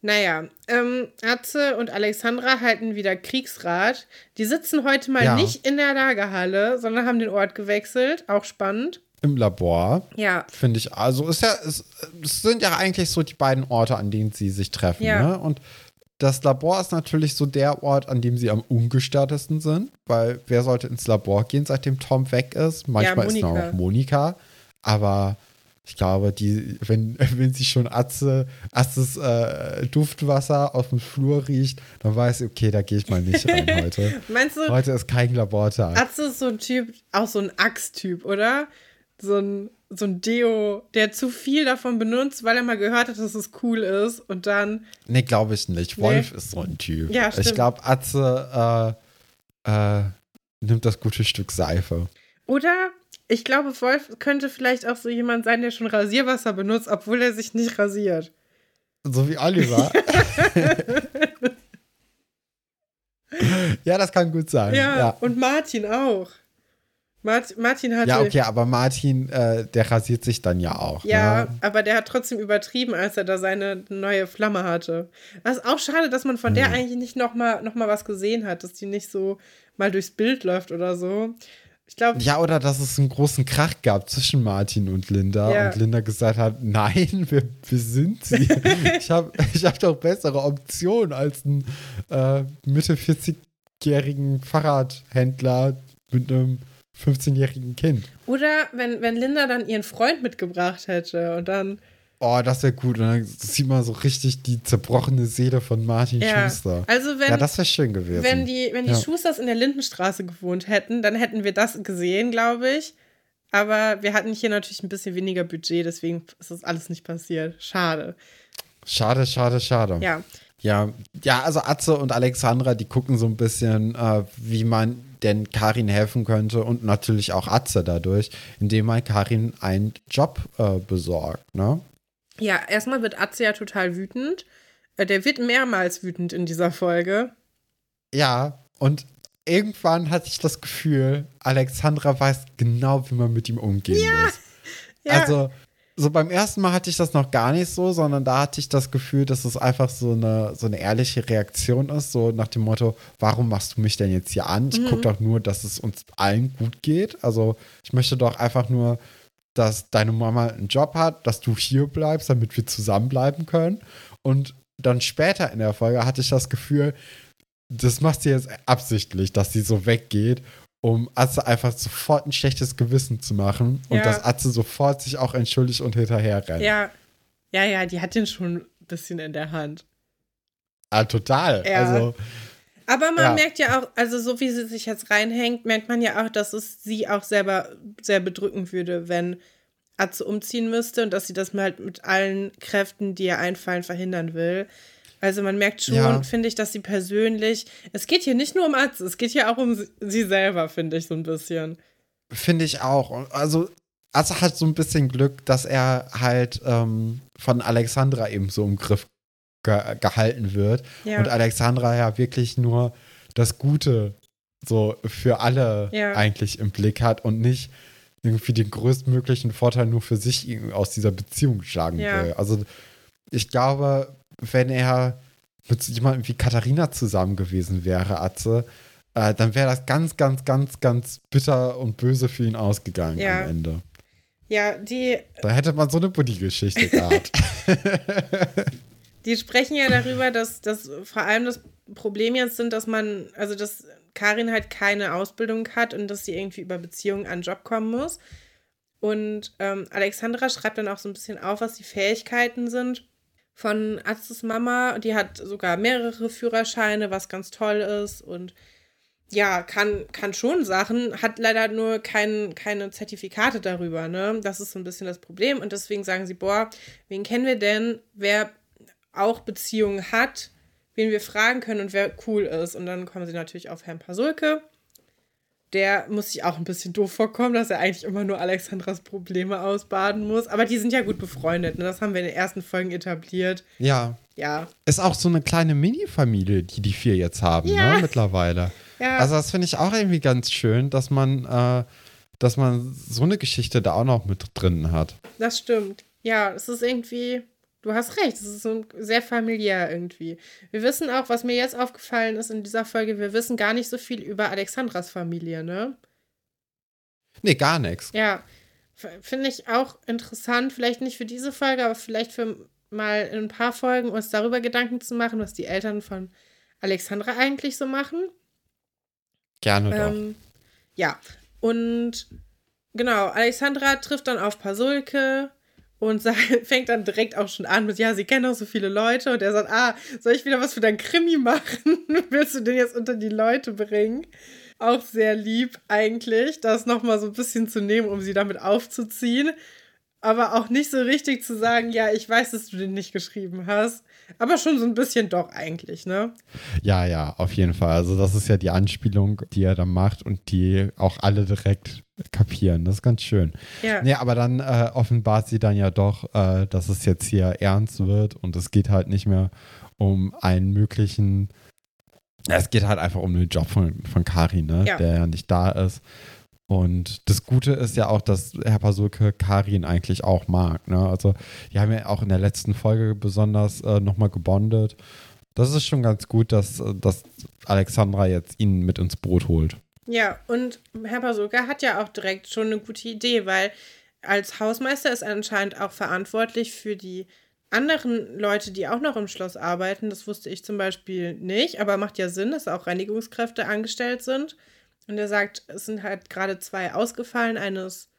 Naja, ähm, Atze und Alexandra halten wieder Kriegsrat. Die sitzen heute mal ja. nicht in der Lagerhalle, sondern haben den Ort gewechselt. Auch spannend. Im Labor. Ja. Finde ich. Also ist ja, es, es, sind ja eigentlich so die beiden Orte, an denen sie sich treffen. Ja. Ne? Und das Labor ist natürlich so der Ort, an dem sie am ungestörtesten sind, weil wer sollte ins Labor gehen, seitdem Tom weg ist? Manchmal ja, ist noch Monika, aber ich glaube, die, wenn, wenn sie schon Atze, Atzes äh, Duftwasser auf dem Flur riecht, dann weiß sie, okay, da gehe ich mal nicht rein heute. Meinst du? Heute ist kein Labortag. Atze ist so ein Typ, auch so ein Axt-Typ, oder? So ein so ein Deo, der zu viel davon benutzt, weil er mal gehört hat, dass es cool ist und dann. Nee, glaube ich nicht. Wolf nee. ist so ein Typ. Ja, stimmt. Ich glaube, Atze äh, äh, nimmt das gute Stück Seife. Oder ich glaube, Wolf könnte vielleicht auch so jemand sein, der schon Rasierwasser benutzt, obwohl er sich nicht rasiert. So wie Oliver. ja, das kann gut sein. Ja, ja, und Martin auch. Martin hat. Ja, okay, aber Martin, äh, der rasiert sich dann ja auch. Ja, ne? aber der hat trotzdem übertrieben, als er da seine neue Flamme hatte. Das ist auch schade, dass man von hm. der eigentlich nicht nochmal noch mal was gesehen hat, dass die nicht so mal durchs Bild läuft oder so. Ich glaube. Ja, oder dass es einen großen Krach gab zwischen Martin und Linda ja. und Linda gesagt hat: Nein, wir, wir sind sie. ich habe ich hab doch bessere Optionen als einen äh, Mitte 40-jährigen Fahrradhändler mit einem 15-jährigen Kind. Oder wenn, wenn Linda dann ihren Freund mitgebracht hätte und dann. Oh, das wäre gut. Und dann sieht man so richtig die zerbrochene Seele von Martin ja. Schuster. Also wenn, ja, das wäre schön gewesen. Wenn die, wenn die ja. Schusters in der Lindenstraße gewohnt hätten, dann hätten wir das gesehen, glaube ich. Aber wir hatten hier natürlich ein bisschen weniger Budget, deswegen ist das alles nicht passiert. Schade. Schade, schade, schade. Ja. Ja, ja, also Atze und Alexandra, die gucken so ein bisschen, äh, wie man denn Karin helfen könnte und natürlich auch Atze dadurch, indem man Karin einen Job äh, besorgt, ne? Ja, erstmal wird Atze ja total wütend. Äh, der wird mehrmals wütend in dieser Folge. Ja, und irgendwann hatte ich das Gefühl, Alexandra weiß genau, wie man mit ihm umgehen ja. muss. Ja. Also, so beim ersten Mal hatte ich das noch gar nicht so, sondern da hatte ich das Gefühl, dass es einfach so eine, so eine ehrliche Reaktion ist, so nach dem Motto, warum machst du mich denn jetzt hier an? Ich mhm. gucke doch nur, dass es uns allen gut geht. Also ich möchte doch einfach nur, dass deine Mama einen Job hat, dass du hier bleibst, damit wir zusammenbleiben können. Und dann später in der Folge hatte ich das Gefühl, das machst du jetzt absichtlich, dass sie so weggeht um Atze einfach sofort ein schlechtes Gewissen zu machen und ja. dass Atze sofort sich auch entschuldigt und hinterher rennt. Ja, ja, ja, die hat den schon ein bisschen in der Hand. Ah, total. Ja. Also, aber man ja. merkt ja auch, also so wie sie sich jetzt reinhängt, merkt man ja auch, dass es sie auch selber sehr bedrücken würde, wenn Atze umziehen müsste und dass sie das halt mit allen Kräften, die ihr einfallen, verhindern will. Also man merkt schon, ja. finde ich, dass sie persönlich, es geht hier nicht nur um Atze, es geht hier auch um sie selber, finde ich so ein bisschen. Finde ich auch. Also Atze hat so ein bisschen Glück, dass er halt ähm, von Alexandra eben so im Griff ge gehalten wird. Ja. Und Alexandra ja wirklich nur das Gute so für alle ja. eigentlich im Blick hat und nicht irgendwie den größtmöglichen Vorteil nur für sich aus dieser Beziehung schlagen will. Also ich glaube, wenn er mit jemandem wie Katharina zusammen gewesen wäre, Atze, äh, dann wäre das ganz, ganz, ganz, ganz bitter und böse für ihn ausgegangen ja. am Ende. Ja, die. Da hätte man so eine Buddy-Geschichte gehabt. die sprechen ja darüber, dass das vor allem das Problem jetzt sind, dass man, also dass Karin halt keine Ausbildung hat und dass sie irgendwie über Beziehungen an Job kommen muss. Und ähm, Alexandra schreibt dann auch so ein bisschen auf, was die Fähigkeiten sind von Atzes Mama. Die hat sogar mehrere Führerscheine, was ganz toll ist. Und ja, kann, kann schon Sachen, hat leider nur kein, keine Zertifikate darüber, ne? Das ist so ein bisschen das Problem. Und deswegen sagen sie, boah, wen kennen wir denn, wer auch Beziehungen hat, wen wir fragen können und wer cool ist. Und dann kommen sie natürlich auf Herrn Pasulke. Der muss sich auch ein bisschen doof vorkommen, dass er eigentlich immer nur Alexandras Probleme ausbaden muss. Aber die sind ja gut befreundet, ne? Das haben wir in den ersten Folgen etabliert. Ja. Ja. Ist auch so eine kleine Mini-Familie, die die vier jetzt haben, Ja. ne, mittlerweile. Ja. Also das finde ich auch irgendwie ganz schön, dass man, äh, dass man so eine Geschichte da auch noch mit drin hat. Das stimmt. Ja, es ist irgendwie, du hast recht, es ist so sehr familiär irgendwie. Wir wissen auch, was mir jetzt aufgefallen ist in dieser Folge, wir wissen gar nicht so viel über Alexandras Familie, ne? Nee, gar nichts. Ja, finde ich auch interessant, vielleicht nicht für diese Folge, aber vielleicht für mal in ein paar Folgen uns darüber Gedanken zu machen, was die Eltern von Alexandra eigentlich so machen. Gerne doch. Ähm, ja, und genau, Alexandra trifft dann auf Pasulke und sagt, fängt dann direkt auch schon an mit, ja, sie kennen auch so viele Leute. Und er sagt, ah, soll ich wieder was für dein Krimi machen? Willst du den jetzt unter die Leute bringen? Auch sehr lieb eigentlich, das nochmal so ein bisschen zu nehmen, um sie damit aufzuziehen. Aber auch nicht so richtig zu sagen, ja, ich weiß, dass du den nicht geschrieben hast. Aber schon so ein bisschen doch eigentlich, ne? Ja, ja, auf jeden Fall. Also das ist ja die Anspielung, die er da macht und die auch alle direkt kapieren. Das ist ganz schön. Ja. Nee, aber dann äh, offenbart sie dann ja doch, äh, dass es jetzt hier ernst wird und es geht halt nicht mehr um einen möglichen. Es geht halt einfach um den Job von, von Karin, ne? Ja. der ja nicht da ist. Und das Gute ist ja auch, dass Herr Pasulke Karin eigentlich auch mag. Ne? Also, die haben ja auch in der letzten Folge besonders äh, nochmal gebondet. Das ist schon ganz gut, dass, äh, dass Alexandra jetzt ihn mit ins Boot holt. Ja, und Herr Pasulka hat ja auch direkt schon eine gute Idee, weil als Hausmeister ist er anscheinend auch verantwortlich für die anderen Leute, die auch noch im Schloss arbeiten. Das wusste ich zum Beispiel nicht, aber macht ja Sinn, dass auch Reinigungskräfte angestellt sind. Und er sagt, es sind halt gerade zwei ausgefallen, eine ist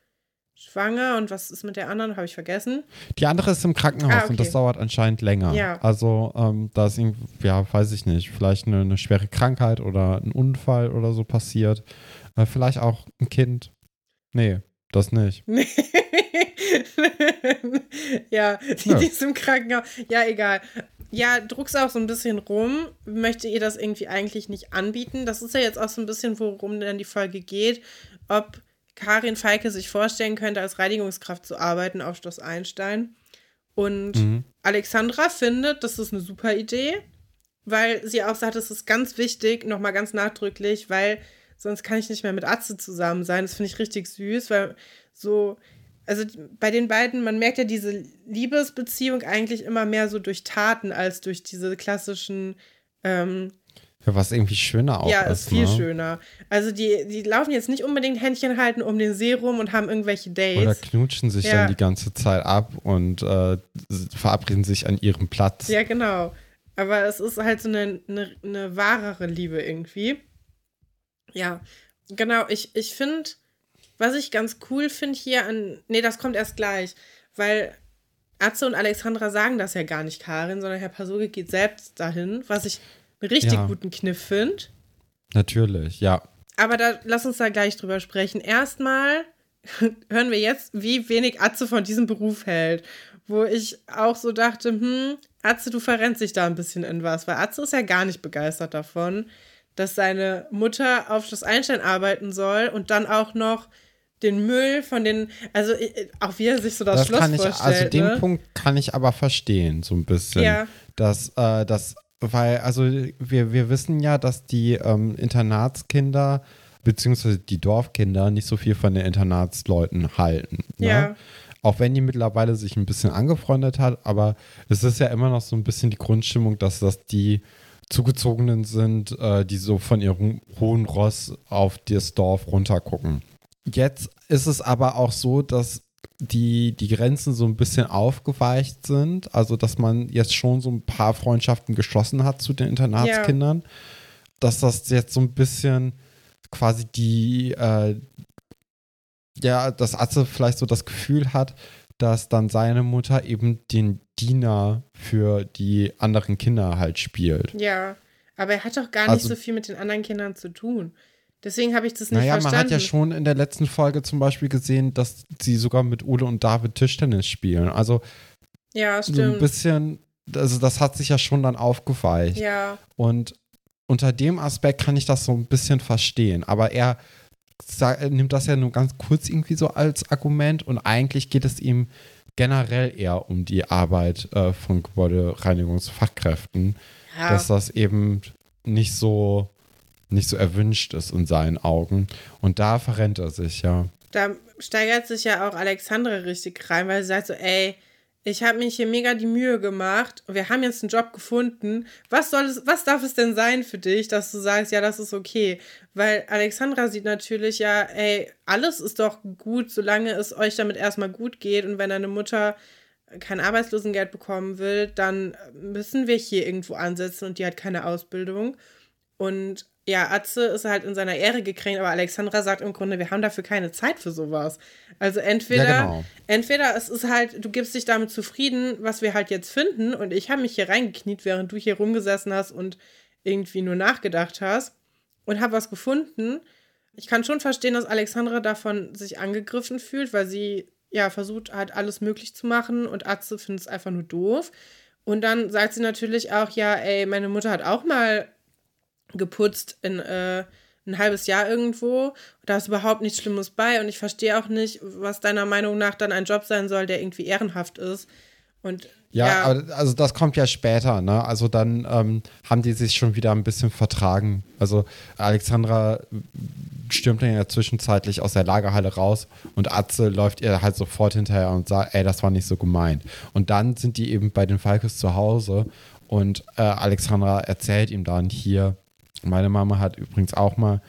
schwanger und was ist mit der anderen, habe ich vergessen. Die andere ist im Krankenhaus Ah, okay. und das dauert anscheinend länger. Ja. Also, ähm, da ist irgendwie, ja, weiß ich nicht, vielleicht eine, eine schwere Krankheit oder ein Unfall oder so passiert. Äh, vielleicht auch ein Kind. Nee, das nicht. Nee. ja, die, Ja. die ist im Krankenhaus. Ja, egal. Ja, druckst auch so ein bisschen rum. Möchte ihr das irgendwie eigentlich nicht anbieten? Das ist ja jetzt auch so ein bisschen, worum dann die Folge geht. Ob Karin Feike sich vorstellen könnte, als Reinigungskraft zu arbeiten auf Schloss Einstein. Und Mhm. Alexandra findet, das ist eine super Idee, weil sie auch sagt, es ist ganz wichtig, nochmal ganz nachdrücklich, weil sonst kann ich nicht mehr mit Atze zusammen sein. Das finde ich richtig süß, weil so, also bei den beiden, man merkt ja diese Liebesbeziehung eigentlich immer mehr so durch Taten als durch diese klassischen, ähm, Ja, was irgendwie schöner auch ja, ist. ist viel ne? schöner. Also die, die laufen jetzt nicht unbedingt Händchen halten um den See rum und haben irgendwelche Dates. Oder knutschen sich Ja. dann die ganze Zeit ab und äh, verabreden sich an ihrem Platz. Ja, genau. Aber es ist halt so eine, eine, eine wahrere Liebe irgendwie. Ja, genau. Ich, ich finde, was ich ganz cool finde hier an. Nee, das kommt erst gleich. Weil Atze und Alexandra sagen das ja gar nicht Karin, sondern Herr Pasoge geht selbst dahin, was ich einen richtig Ja. guten Kniff finde. Natürlich, ja. Aber da lass uns da gleich drüber sprechen. Erstmal hören wir jetzt, wie wenig Atze von diesem Beruf hält. Wo ich auch so dachte, hm, Atze, du verrennst dich da ein bisschen in was. Weil Atze ist ja gar nicht begeistert davon, dass seine Mutter auf Schloss Einstein arbeiten soll und dann auch noch den Müll von den, also auch wie er sich so das, Das Schloss kann ich, vorstellt. also den ne? Punkt kann ich aber verstehen, so ein bisschen. Ja. Dass, äh, das, weil, also wir, wir wissen ja, dass die ähm, Internatskinder beziehungsweise die Dorfkinder nicht so viel von den Internatsleuten halten. Ne? Ja. Auch wenn die mittlerweile sich ein bisschen angefreundet hat, aber es ist ja immer noch so ein bisschen die Grundstimmung, dass das die Zugezogenen sind, äh, die so von ihrem hohen Ross auf das Dorf runtergucken. Jetzt ist es aber auch so, dass die, die Grenzen so ein bisschen aufgeweicht sind. Also, dass man jetzt schon so ein paar Freundschaften geschlossen hat zu den Internatskindern. Dass das jetzt so ein bisschen quasi die, äh, ja, dass Atze vielleicht so das Gefühl hat, dass dann seine Mutter eben den Diener für die anderen Kinder halt spielt. Ja, Aber er hat doch gar Also- nicht so viel mit den anderen Kindern zu tun. Deswegen habe ich das nicht Naja, man verstanden. hat ja schon in der letzten Folge zum Beispiel gesehen, dass sie sogar mit Ole und David Tischtennis spielen. Also ja, so ein stimmt. bisschen, also das hat sich ja schon dann aufgeweicht. ja, Und unter dem Aspekt kann ich das so ein bisschen verstehen. Aber er, er nimmt das ja nur ganz kurz irgendwie so als Argument und eigentlich geht es ihm generell eher um die Arbeit äh, von Gebäudereinigungsfachkräften, ja. dass das eben nicht so nicht so erwünscht ist in seinen Augen. Und da verrennt er sich, ja. da steigert sich ja auch Alexandra richtig rein, weil sie sagt so, ey, ich habe mich hier mega die Mühe gemacht. Wir haben jetzt einen Job gefunden. Was soll es, was darf es denn sein für dich, dass du sagst, ja, das ist okay? Weil Alexandra sieht natürlich ja, ey, alles ist doch gut, solange es euch damit erstmal gut geht. Und wenn deine Mutter kein Arbeitslosengeld bekommen will, dann müssen wir hier irgendwo ansetzen und die hat keine Ausbildung. Und ja, Atze ist halt in seiner Ehre gekränkt, aber Alexandra sagt im Grunde, wir haben dafür keine Zeit für sowas. Also entweder, Ja, genau. entweder es ist halt, du gibst dich damit zufrieden, was wir halt jetzt finden, und ich habe mich hier reingekniet, während du hier rumgesessen hast und irgendwie nur nachgedacht hast und habe was gefunden. Ich kann schon verstehen, dass Alexandra davon sich angegriffen fühlt, weil sie ja versucht halt alles möglich zu machen und Atze findet es einfach nur doof. Und dann sagt sie natürlich auch, ja, ey, meine Mutter hat auch mal geputzt in äh, ein halbes Jahr irgendwo. Da ist überhaupt nichts Schlimmes bei und ich verstehe auch nicht, was deiner Meinung nach dann ein Job sein soll, der irgendwie ehrenhaft ist. Und Ja, ja, aber also das kommt ja später, ne? Also dann ähm, haben die sich schon wieder ein bisschen vertragen. Also Alexandra stürmt dann ja zwischenzeitlich aus der Lagerhalle raus und Atze läuft ihr halt sofort hinterher und sagt, ey, das war nicht so gemeint. Und dann sind die eben bei den Falkes zu Hause und äh, Alexandra erzählt ihm dann hier, meine Mama hat übrigens auch mal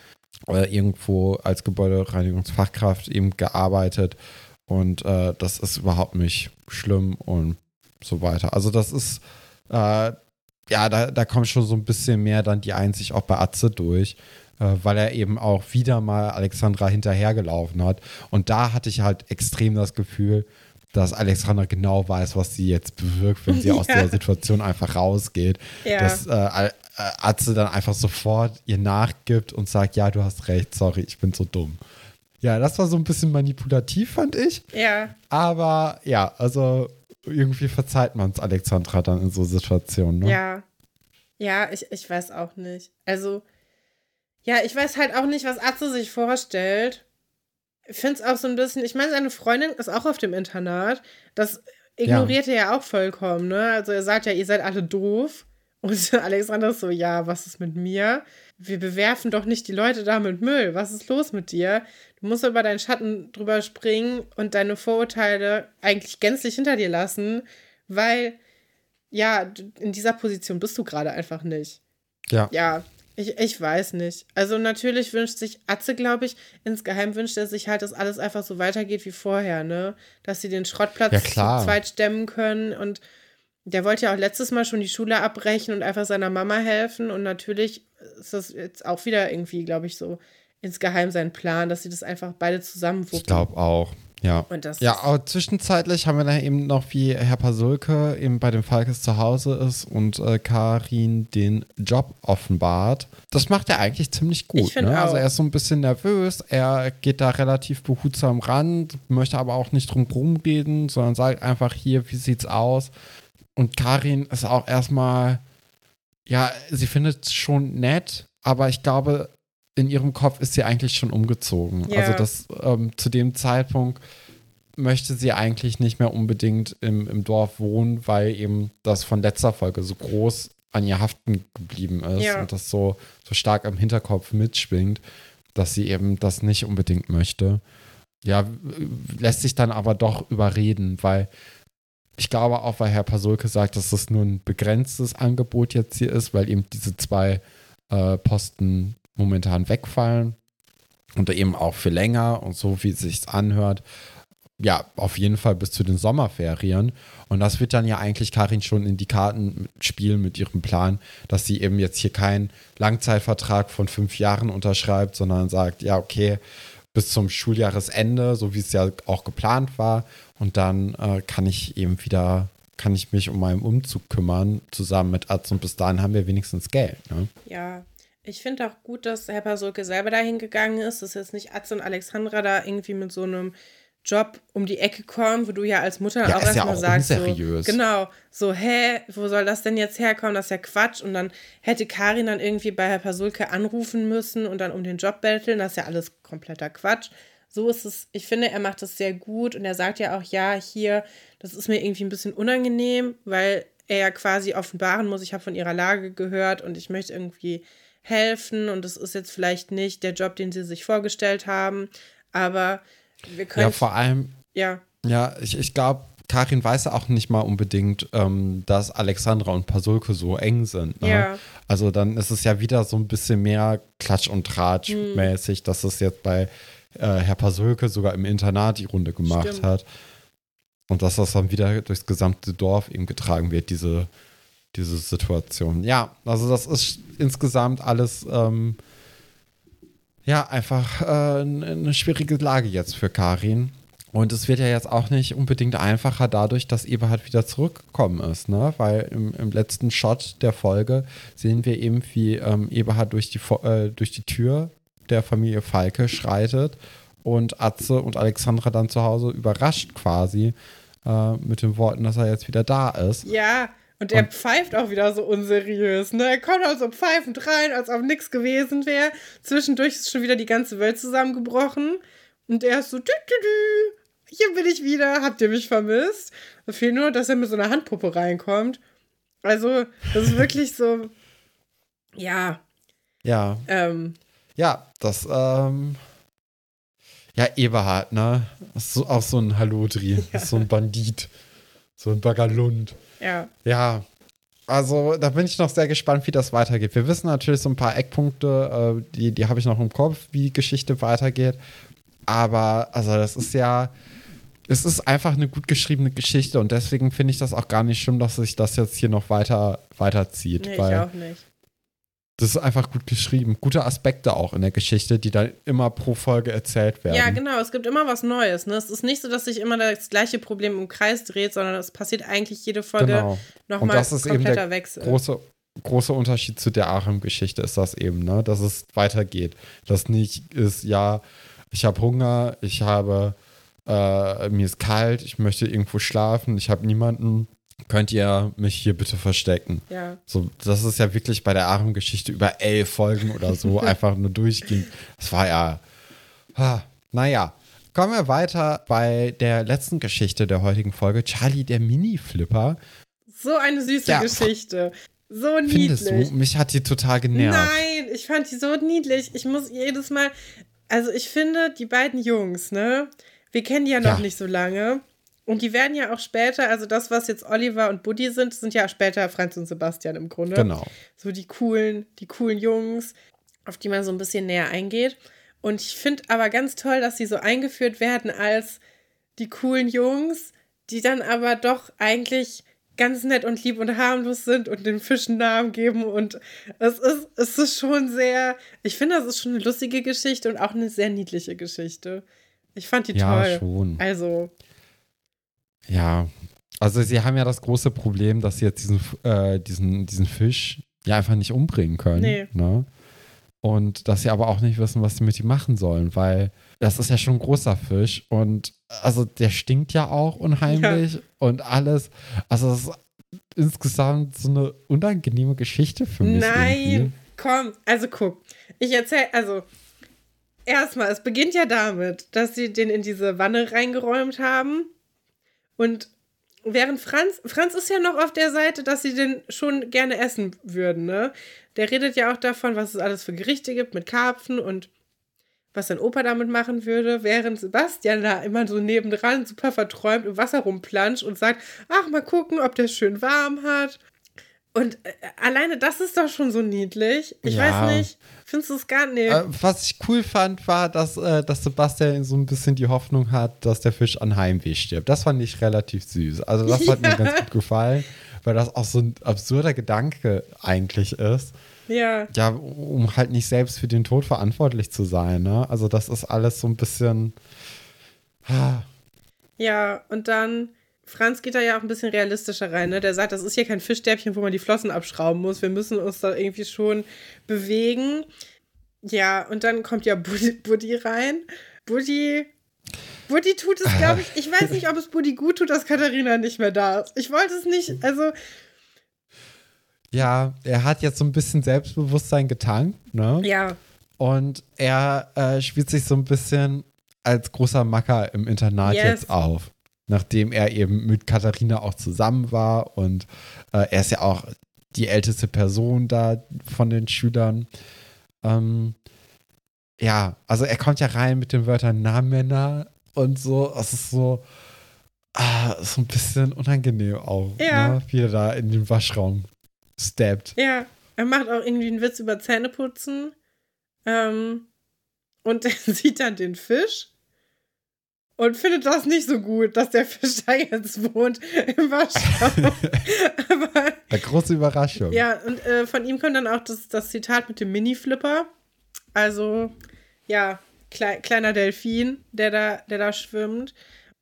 äh, irgendwo als Gebäudereinigungsfachkraft eben gearbeitet und äh, das ist überhaupt nicht schlimm und so weiter. Also das ist, äh, ja, da, da kommt schon so ein bisschen mehr dann die Einsicht auch bei Atze durch, äh, weil er eben auch wieder mal Alexandra hinterhergelaufen hat. Und da hatte ich halt extrem das Gefühl, dass Alexandra genau weiß, was sie jetzt bewirkt, wenn sie aus Ja. der Situation einfach rausgeht. Ja. Dass äh, Atze dann einfach sofort ihr nachgibt und sagt, ja, du hast recht, sorry, ich bin so dumm. Ja, das war so ein bisschen manipulativ, fand ich. ja, Aber ja, also irgendwie verzeiht man es Alexandra dann in so Situationen. Ne? ja. Ja, ich, ich weiß auch nicht. Also, ja, ich weiß halt auch nicht, was Atze sich vorstellt. Ich finde es auch so ein bisschen, ich meine, seine Freundin ist auch auf dem Internat. Das ignoriert er ja auch vollkommen, ne? Also er sagt ja, ihr seid alle doof. Und Alexander ist so, ja, was ist mit mir? Wir bewerfen doch nicht die Leute da mit Müll. Was ist los mit dir? Du musst über deinen Schatten drüber springen und deine Vorurteile eigentlich gänzlich hinter dir lassen, weil, ja, in dieser Position bist du gerade einfach nicht. Ja. Ja, ich, ich weiß nicht. Also natürlich wünscht sich Atze, glaube ich, insgeheim wünscht er sich halt, dass alles einfach so weitergeht wie vorher, ne? Dass sie den Schrottplatz Ja, klar. zu zweit stemmen können und der wollte ja auch letztes Mal schon die Schule abbrechen und einfach seiner Mama helfen und natürlich ist das jetzt auch wieder irgendwie, glaube ich, so insgeheim sein Plan, dass sie das einfach beide zusammen Ich glaube auch. Ja. Und das ja, aber zwischenzeitlich haben wir dann eben noch, wie Herr Pasulke eben bei den Falkes zu Hause ist und äh, Karin den Job offenbart. Das macht er eigentlich ziemlich gut. Ich ne? Also er ist so ein bisschen nervös, er geht da relativ behutsam ran, möchte aber auch nicht drum rumreden, sondern sagt einfach hier, wie sieht's aus? Und Karin ist auch erstmal, ja, sie findet es schon nett, aber ich glaube, in ihrem Kopf ist sie eigentlich schon umgezogen. Ja. Also das ähm, zu dem Zeitpunkt möchte sie eigentlich nicht mehr unbedingt im, im Dorf wohnen, weil eben das von letzter Folge so groß an ihr haften geblieben ist Ja. und das so, so stark im Hinterkopf mitschwingt, dass sie eben das nicht unbedingt möchte. Ja, lässt sich dann aber doch überreden, weil ich glaube auch, weil Herr Pasulke sagt, dass das nur ein begrenztes Angebot jetzt hier ist, weil eben diese zwei äh, Posten momentan wegfallen und eben auch für länger und so, wie es sich anhört. Ja, auf jeden Fall bis zu den Sommerferien. Und das wird dann ja eigentlich Karin schon in die Karten spielen mit ihrem Plan, dass sie eben jetzt hier keinen Langzeitvertrag von fünf Jahren unterschreibt, sondern sagt, ja, okay, bis zum Schuljahresende, so wie es ja auch geplant war. Und dann äh, kann ich eben wieder kann ich mich um meinen Umzug kümmern, zusammen mit Atze und bis dahin haben wir wenigstens Geld. Ne? Ja, ich finde auch gut, dass Herr Pasulke selber dahin gegangen ist, dass jetzt nicht Atze und Alexandra da irgendwie mit so einem Job um die Ecke kommen, wo du ja als Mutter Ja, auch ist ja erstmal auch sagst, unseriös. so, genau, so, hä, wo soll das denn jetzt herkommen? Das ist ja Quatsch. Und dann hätte Karin dann irgendwie bei Herr Pasulke anrufen müssen und dann um den Job betteln. Das ist ja alles kompletter Quatsch. So ist es, ich finde, er macht das sehr gut und er sagt ja auch, ja, hier, das ist mir irgendwie ein bisschen unangenehm, weil er ja quasi offenbaren muss, ich habe von ihrer Lage gehört und ich möchte irgendwie helfen und das ist jetzt vielleicht nicht der Job, den sie sich vorgestellt haben, aber wir können. Ja, vor allem, ja. ja, ich, ich glaube, Karin weiß ja auch nicht mal unbedingt, ähm, dass Alexandra und Pasulke so eng sind. Ne? Ja. Also dann ist es ja wieder so ein bisschen mehr Klatsch und Tratsch Hm. mäßig, dass es jetzt bei äh, Herr Pasulke sogar im Internat die Runde gemacht Stimmt. hat. Und dass das dann wieder durchs gesamte Dorf eben getragen wird, diese, diese Situation. Ja, also das ist insgesamt alles ähm, ja einfach äh, eine schwierige Lage jetzt für Karin. Und es wird ja jetzt auch nicht unbedingt einfacher dadurch, dass Eberhard wieder zurückgekommen ist, ne? Weil im, im letzten Shot der Folge sehen wir eben, wie ähm, Eberhard durch die, äh, durch die Tür der Familie Falke schreitet und Atze und Alexandra dann zu Hause überrascht quasi äh, mit den Worten, dass er jetzt wieder da ist. Ja, und er Und- pfeift auch wieder so unseriös, ne? Er kommt also pfeifend rein, als ob nichts gewesen wäre. Zwischendurch ist schon wieder die ganze Welt zusammengebrochen. Und er ist so, dü, dü, dü, hier bin ich wieder, habt ihr mich vermisst? Da fehlt nur, dass er mit so einer Handpuppe reinkommt. Also, das ist wirklich so, ja, Ja, ähm, ja, das, ähm, ja, Eberhard, ne? Ist so, auch so ein Hallodri, ist so ein Bandit, so ein Bagalund. ja. Ja, also da bin ich noch sehr gespannt, wie das weitergeht. Wir wissen natürlich so ein paar Eckpunkte, äh, die, die habe ich noch im Kopf, wie die Geschichte weitergeht. Aber, also das ist ja, es ist einfach eine gut geschriebene Geschichte und deswegen finde ich das auch gar nicht schlimm, dass sich das jetzt hier noch weiter weiterzieht. Nee, ich weil auch nicht. Das ist einfach gut geschrieben. Gute Aspekte auch in der Geschichte, die dann immer pro Folge erzählt werden. Ja, genau. Es gibt immer was Neues. Ne? Es ist nicht so, dass sich immer das gleiche Problem im Kreis dreht, sondern es passiert eigentlich jede Folge Genau. Und nochmal das ist eben kompletter der Wechsel. große, große Unterschied zu der Arem-Geschichte ist das eben, ne? dass es weitergeht. Das nicht ist, ja, ich habe Hunger, ich habe, äh, mir ist kalt, ich möchte irgendwo schlafen, ich habe niemanden, könnt ihr mich hier bitte verstecken. ja. So, das ist ja wirklich bei der Arem-Geschichte über elf Folgen oder so einfach nur durchging. Das war ja, ah, naja. Kommen wir weiter bei der letzten Geschichte der heutigen Folge. Charlie, der Mini-Flipper. So eine süße Ja. Geschichte. So Findest niedlich. du? Mich hat die total genervt. Nein, ich fand die so niedlich. Ich muss jedes Mal. Also, ich finde, die beiden Jungs, ne? Wir kennen die ja noch Ja. nicht so lange. Und die werden ja auch später, also das, was jetzt Oliver und Buddy sind, sind ja später Franz und Sebastian im Grunde. Genau. So die coolen, die coolen Jungs, auf die man so ein bisschen näher eingeht. Und ich finde aber ganz toll, dass sie so eingeführt werden als die coolen Jungs, die dann aber doch eigentlich ganz nett und lieb und harmlos sind und den Fischen Namen geben. Und es ist, es ist schon sehr, ich finde, das ist schon eine lustige Geschichte und auch eine sehr niedliche Geschichte. Ich fand die Ja, toll. schon. Also, Ja. Also sie haben ja das große Problem, dass sie jetzt diesen, äh, diesen, diesen Fisch ja einfach nicht umbringen können. Nee. Ne? Und dass sie aber auch nicht wissen, was sie mit ihm machen sollen, weil das ist ja schon ein großer Fisch und also der stinkt ja auch unheimlich und alles. Also es ist insgesamt so eine unangenehme Geschichte für mich. Nein, Irgendwie. komm, also guck. Ich erzähl, also erstmal, es beginnt ja damit, dass sie den in diese Wanne reingeräumt haben und während Franz, Franz ist ja noch auf der Seite, dass sie den schon gerne essen würden, ne? Der redet ja auch davon, was es alles für Gerichte gibt mit Karpfen und was sein Opa damit machen würde, während Sebastian da immer so nebendran super verträumt im Wasser rumplanscht und sagt, ach, mal gucken, ob der schön warm hat. Und äh, alleine das ist doch schon so niedlich. Ich Ja. weiß nicht, findest du es gar nicht? Äh, was ich cool fand, war, dass, äh, dass Sebastian so ein bisschen die Hoffnung hat, dass der Fisch an Heimweh stirbt. Das fand ich relativ süß. Also das hat Ja. mir ganz gut gefallen, weil das auch so ein absurder Gedanke eigentlich ist. ja. Ja, um halt nicht selbst für den Tod verantwortlich zu sein. Ne? Also das ist alles so ein bisschen. Ah, Ja, und dann Franz geht da ja auch ein bisschen realistischer rein. Ne? Der sagt, das ist hier kein Fischstäbchen, wo man die Flossen abschrauben muss. Wir müssen uns da irgendwie schon bewegen. Ja, und dann kommt ja Buddy, Buddy rein. Buddy. Buddy tut es, glaube ich. Ich weiß nicht, ob es Buddy gut tut, dass Katharina nicht mehr da ist. Ich wollte es nicht, also. Ja, er hat jetzt so ein bisschen Selbstbewusstsein getankt, ne? Ja. Und er äh, spielt sich so ein bisschen als großer Macker im Internat Yes. jetzt auf. Nachdem er eben mit Katharina auch zusammen war und äh, er ist ja auch die älteste Person da von den Schülern. Ähm, ja, also er kommt ja rein mit den Wörtern Namenmänner und so. Es ist so, ah, so ein bisschen unangenehm auch, Ja. ne? wie er da in den Waschraum steppt. Ja, er macht auch irgendwie einen Witz über Zähneputzen. Ähm, und er sieht dann den Fisch und findet das nicht so gut, dass der Fisch da jetzt wohnt im Waschraum. Aber Eine große Überraschung. ja, und äh, von ihm kommt dann auch das, das Zitat mit dem Mini-Flipper. Also, ja, klei kleiner Delfin, der da, der da schwimmt.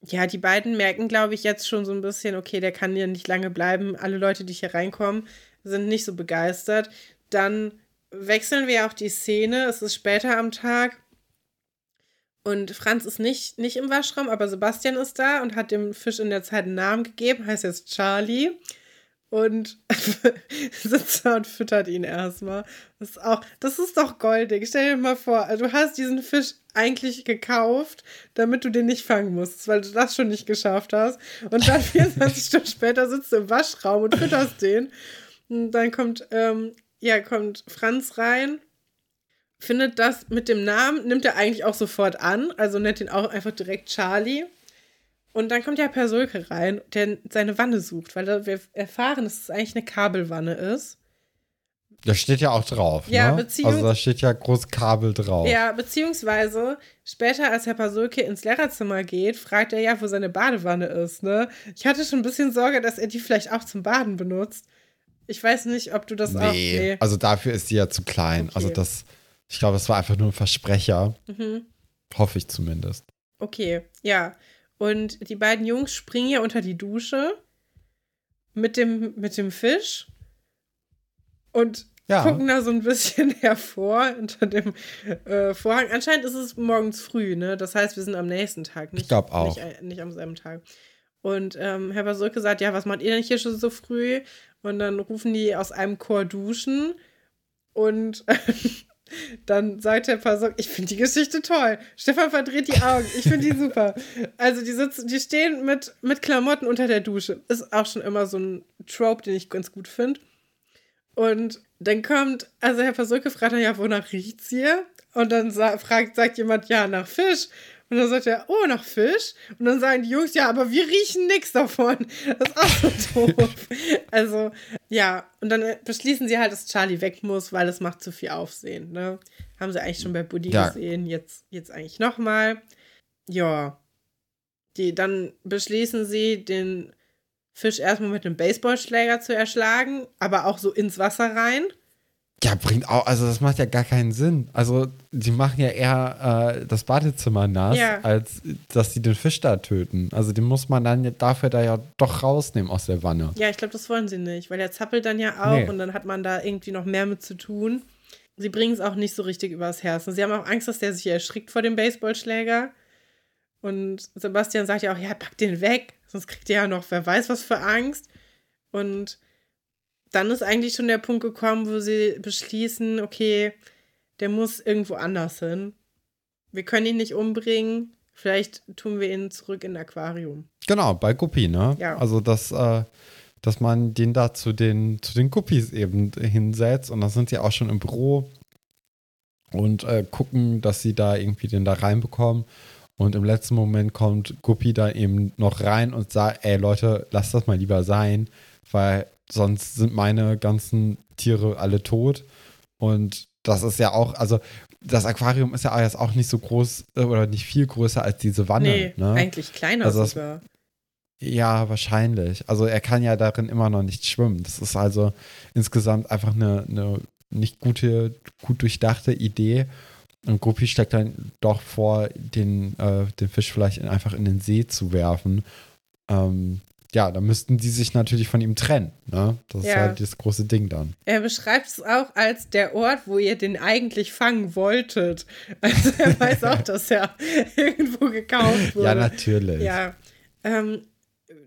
Ja, die beiden merken, glaube ich, jetzt schon so ein bisschen, okay, der kann hier nicht lange bleiben. Alle Leute, die hier reinkommen, sind nicht so begeistert. Dann wechseln wir auch die Szene. Es ist später am Tag. Und Franz ist nicht, nicht im Waschraum, aber Sebastian ist da und hat dem Fisch in der Zeit einen Namen gegeben, heißt jetzt Charlie. Und sitzt da und füttert ihn erstmal. Das ist auch, das ist doch goldig. Stell dir mal vor, also du hast diesen Fisch eigentlich gekauft, damit du den nicht fangen musst, weil du das schon nicht geschafft hast. Und dann 24 Stunden später sitzt du im Waschraum und fütterst den. Und dann kommt, ähm, ja, kommt Franz rein, findet das mit dem Namen, nimmt er eigentlich auch sofort an, also nennt ihn auch einfach direkt Charlie. Und dann kommt ja Persulke rein, der seine Wanne sucht, weil da- wir erfahren, dass es eigentlich eine Kabelwanne ist. Das steht ja auch drauf. Ja, ne? Also da steht ja groß Kabel drauf. Ja, beziehungsweise später, als Herr Pasulke ins Lehrerzimmer geht, fragt er ja, wo seine Badewanne ist, ne? Ich hatte schon ein bisschen Sorge, dass er die vielleicht auch zum Baden benutzt. Ich weiß nicht, ob du das auch. Nee, also dafür ist die ja zu klein. Okay. Also das, ich glaube, das war einfach nur ein Versprecher. Mhm. Hoffe ich zumindest. Okay, ja. Und die beiden Jungs springen ja unter die Dusche mit dem, mit dem Fisch und Ja. gucken da so ein bisschen hervor unter dem äh, Vorhang. Anscheinend ist es morgens früh, ne? Das heißt, wir sind am nächsten Tag, nicht, glaub auch. Nicht, äh, nicht am selben Tag. Und ähm, Herr Basulke sagt, ja, was macht ihr denn hier schon so früh? Und dann rufen die aus einem Chor duschen und dann sagt Herr Pasulke, ich finde die Geschichte toll. Stefan verdreht die Augen, ich finde die super. Also die sitzen, die stehen mit, mit Klamotten unter der Dusche. Ist auch schon immer so ein Trope, den ich ganz gut finde. Und dann kommt, also Herr Pasulke fragt dann ja, wonach riecht's hier? Und dann sa fragt, sagt jemand, ja, nach Fisch. Und dann sagt er, oh, nach Fisch. Und dann sagen die Jungs, ja, aber wir riechen nichts davon. Das ist auch so doof. also, ja, und dann äh, beschließen sie halt, dass Charlie weg muss, weil es macht zu viel Aufsehen. Ne? Haben sie eigentlich schon bei Buddy Ja. gesehen, jetzt, jetzt eigentlich nochmal. Ja. Die, dann beschließen sie, den Fisch erstmal mit einem Baseballschläger zu erschlagen, aber auch so ins Wasser rein. Ja, bringt auch, also das macht ja gar keinen Sinn. Also, die machen ja eher äh, das Badezimmer nass, Ja. als dass sie den Fisch da töten. Also, den muss man dann, dafür da ja doch rausnehmen aus der Wanne. Ja, ich glaube, das wollen sie nicht, weil der zappelt dann ja auch Nee. und dann hat man da irgendwie noch mehr mit zu tun. Sie bringen es auch nicht so richtig übers Herz. Und sie haben auch Angst, dass der sich erschrickt vor dem Baseballschläger. Und Sebastian sagt ja auch, ja, pack den weg, sonst kriegt er ja noch, wer weiß was für Angst. Und dann ist eigentlich schon der Punkt gekommen, wo sie beschließen, okay, der muss irgendwo anders hin. Wir können ihn nicht umbringen, vielleicht tun wir ihn zurück in ein Aquarium. Genau, bei Guppi, ne? Ja. Also, dass, äh, dass man den da zu den, zu den Guppies eben hinsetzt und dann sind sie auch schon im Büro und äh, gucken, dass sie da irgendwie den da reinbekommen. Und im letzten Moment kommt Guppi da eben noch rein und sagt, ey Leute, lasst das mal lieber sein, weil sonst sind meine ganzen Tiere alle tot. Und das ist ja auch, also das Aquarium ist ja jetzt auch nicht so groß äh, oder nicht viel größer als diese Wanne. nee, ne? eigentlich kleiner Also das- sogar. Ja, wahrscheinlich. Also er kann ja darin immer noch nicht schwimmen. Das ist also insgesamt einfach eine, eine nicht gute, gut durchdachte Idee. Und Guppi steckt dann doch vor, den, äh, den Fisch vielleicht in, einfach in den See zu werfen. Ähm, ja, dann müssten die sich natürlich von ihm trennen. Ne? Das Ja. ist halt das große Ding dann. Er beschreibt es auch als der Ort, wo ihr den eigentlich fangen wolltet. Also er weiß auch, dass er irgendwo gekauft wurde. Ja, natürlich. Ja. Ähm,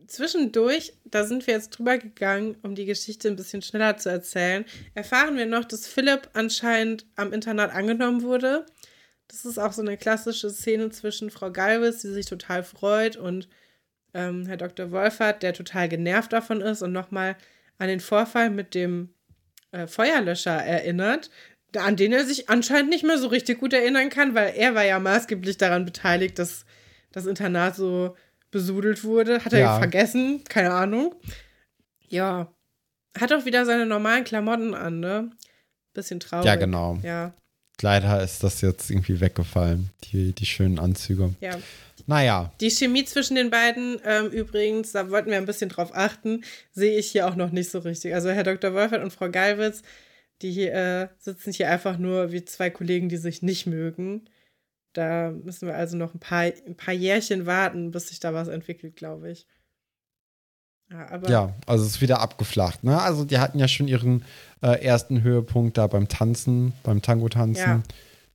zwischendurch, da sind wir jetzt drüber gegangen, um die Geschichte ein bisschen schneller zu erzählen, erfahren wir noch, dass Philipp anscheinend am Internat angenommen wurde. Das ist auch so eine klassische Szene zwischen Frau Galvis, die sich total freut, und ähm, Herr Dr. Wolfert, der total genervt davon ist und nochmal an den Vorfall mit dem äh, Feuerlöscher erinnert, an den er sich anscheinend nicht mehr so richtig gut erinnern kann, weil er war ja maßgeblich daran beteiligt, dass das Internat so besudelt wurde. Hat er Ja. vergessen? Keine Ahnung. Ja. Hat auch wieder seine normalen Klamotten an, ne? Bisschen traurig. Ja, genau. Ja, Leider ist das jetzt irgendwie weggefallen, die, die schönen Anzüge. ja. Naja, Die Chemie zwischen den beiden, ähm, übrigens, da wollten wir ein bisschen drauf achten, sehe ich hier auch noch nicht so richtig. Also Herr Dr. Wolfert und Frau Galwitz, die hier, äh, sitzen hier einfach nur wie zwei Kollegen, die sich nicht mögen. Da müssen wir also noch ein paar, ein paar Jährchen warten, bis sich da was entwickelt, glaube ich. Ja, ja, also es ist wieder abgeflacht. Ne? Also die hatten ja schon ihren äh, ersten Höhepunkt da beim Tanzen, beim Tango-Tanzen Ja.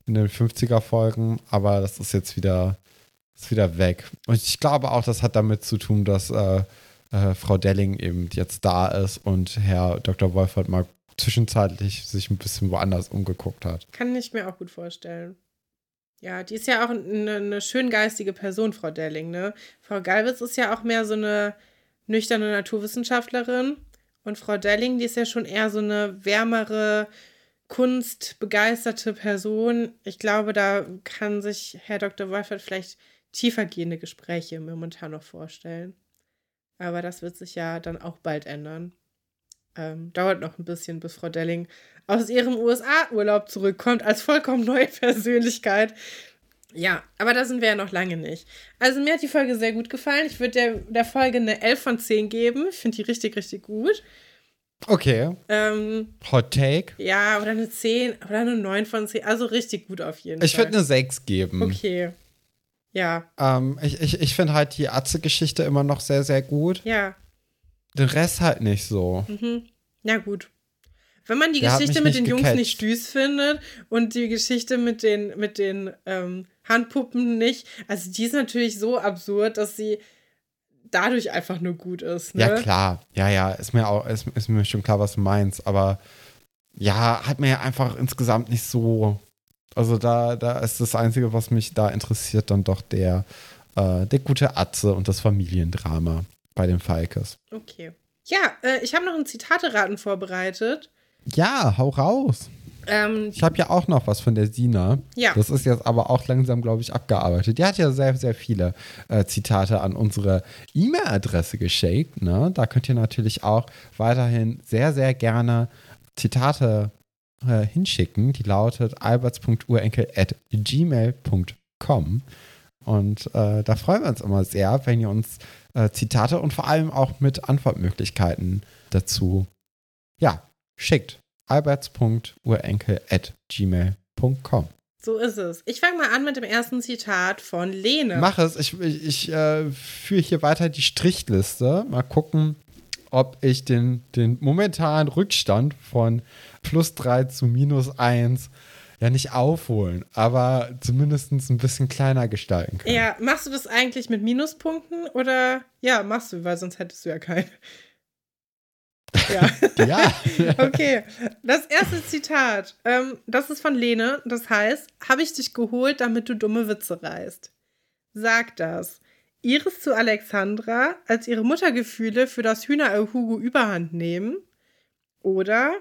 in den 50er-Folgen, aber das ist jetzt wieder, ist wieder weg. Und ich glaube auch, das hat damit zu tun, dass äh, äh, Frau Delling eben jetzt da ist und Herr Dr. Wolfert mal zwischenzeitlich sich ein bisschen woanders umgeguckt hat. kann ich mir auch gut vorstellen. Ja, die ist ja auch eine, eine schön geistige Person, Frau Delling, ne? Frau Galwitz ist ja auch mehr so eine nüchterne Naturwissenschaftlerin. Und Frau Delling, die ist ja schon eher so eine wärmere, kunstbegeisterte Person. Ich glaube, da kann sich Herr Dr. Wolfert vielleicht tiefergehende Gespräche momentan noch vorstellen. Aber das wird sich ja dann auch bald ändern. Ähm, dauert noch ein bisschen, bis Frau Delling aus ihrem USA-Urlaub zurückkommt als vollkommen neue Persönlichkeit. Ja, aber da sind wir ja noch lange nicht. Also mir hat die Folge sehr gut gefallen. Ich würde der, der Folge eine 11 von 10 geben. Ich finde die richtig, richtig gut. Okay, Ähm, Hot Take. ja, oder eine 10 oder eine 9 von 10. Also richtig gut auf jeden Ich Fall. würde eine 6 geben. Okay. Ja, Ähm, ich ich, ich finde halt die Atze-Geschichte immer noch sehr, sehr gut. ja. Den Rest halt nicht so. Mhm. Na gut. Wenn man die Der Geschichte mit den nicht Jungs gecatcht. nicht süß findet und die Geschichte mit den, mit den ähm, Handpuppen nicht, also die ist natürlich so absurd, dass sie dadurch einfach nur gut ist. Ne? Ja, klar. Ja, ja, ist mir auch, ist, ist mir schon klar, was du meinst. Aber ja, hat mir ja einfach insgesamt nicht so. Also da, da ist das Einzige, was mich da interessiert, dann doch der, äh, der gute Atze und das Familiendrama bei den Falkes. Okay. Ja, äh, ich habe noch ein Zitate-Raten vorbereitet. Ja, hau raus. Ähm, Ich habe ja auch noch was von der Sina. Ja. Das ist jetzt aber auch langsam, glaube ich, abgearbeitet. Die hat ja sehr, sehr viele äh, Zitate an unsere E-Mail-Adresse geschickt. Ne? Da könnt ihr natürlich auch weiterhin sehr, sehr gerne Zitate äh, hinschicken. Die lautet alberts.urenkel.gmail.com. Und äh, da freuen wir uns immer sehr, wenn ihr uns äh, Zitate und vor allem auch mit Antwortmöglichkeiten dazu ja, schickt. alberts.urenkel.gmail.com. so ist es. Ich fange mal an mit dem ersten Zitat von Lene. Mach es. Ich, ich, ich äh, führe hier weiter die Strichliste. Mal gucken, ob ich den, den momentanen Rückstand von plus 3 zu minus 1 ja nicht aufholen, aber zumindest ein bisschen kleiner gestalten kann. Ja, machst du das eigentlich mit Minuspunkten oder ja, machst du, weil sonst hättest du ja keine. Ja. Ja. Okay, das erste Zitat, ähm, das ist von Lene. Das heißt, habe ich dich geholt, damit du dumme Witze reißt. Sag das. Iris zu Alexandra, als ihre Muttergefühle für das Hühner Hugo überhand nehmen. Oder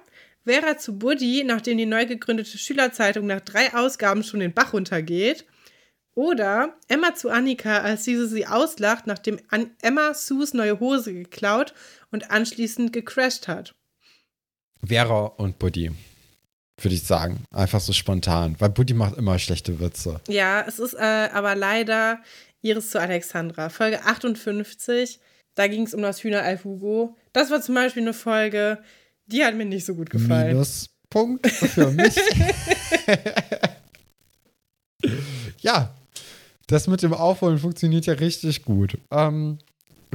Vera zu Buddy, nachdem die neu gegründete Schülerzeitung nach drei Ausgaben schon den Bach runtergeht. Oder Emma zu Annika, als diese sie auslacht, nachdem An Emma Sus neue Hose geklaut und anschließend gecrashed hat. Vera und Buddy. Würde ich sagen. Einfach so spontan. Weil Buddy macht immer schlechte Witze. Ja, es ist äh, aber leider Iris zu Alexandra. Folge 58, da ging es um das Hühnerei Hugo. Das war zum Beispiel eine Folge, die hat mir nicht so gut gefallen. Minuspunkt für mich. ja, das mit dem Aufholen funktioniert ja richtig gut. Ähm,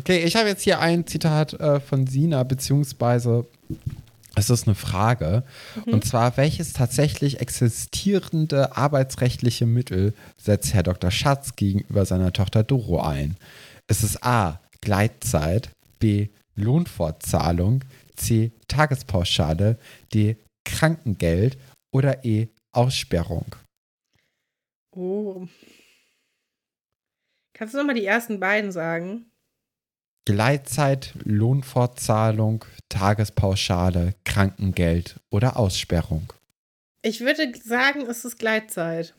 Okay, ich habe jetzt hier ein Zitat äh, von Sina, beziehungsweise es ist eine Frage. Mhm. Und zwar, welches tatsächlich existierende arbeitsrechtliche Mittel setzt Herr Dr. Schatz gegenüber seiner Tochter Doro ein? Ist es A. Gleitzeit, B. Lohnfortzahlung, C. Tagespauschale, D. Krankengeld oder E. Aussperrung? Oh. Kannst du nochmal die ersten beiden sagen? Gleitzeit, Lohnfortzahlung, Tagespauschale, Krankengeld oder Aussperrung? Ich würde sagen, es ist Gleitzeit.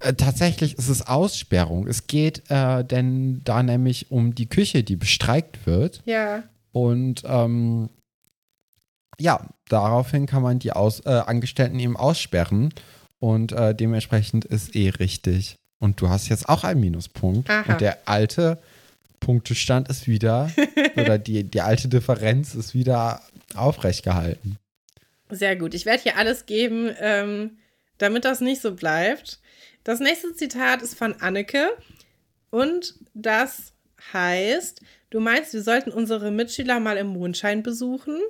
Äh, tatsächlich ist es Aussperrung. Es geht äh, denn da nämlich um die Küche, die bestreikt wird. Ja. Und ähm, ja, daraufhin kann man die Aus äh, Angestellten eben aussperren. Und äh, dementsprechend ist eh richtig. Und du hast jetzt auch einen Minuspunkt. Aha. Und der alte Punktestand ist wieder, oder die, die alte Differenz ist wieder aufrecht gehalten. Sehr gut. Ich werde hier alles geben, ähm, damit das nicht so bleibt. Das nächste Zitat ist von Anneke und das heißt, du meinst, wir sollten unsere Mitschüler mal im Mondschein besuchen?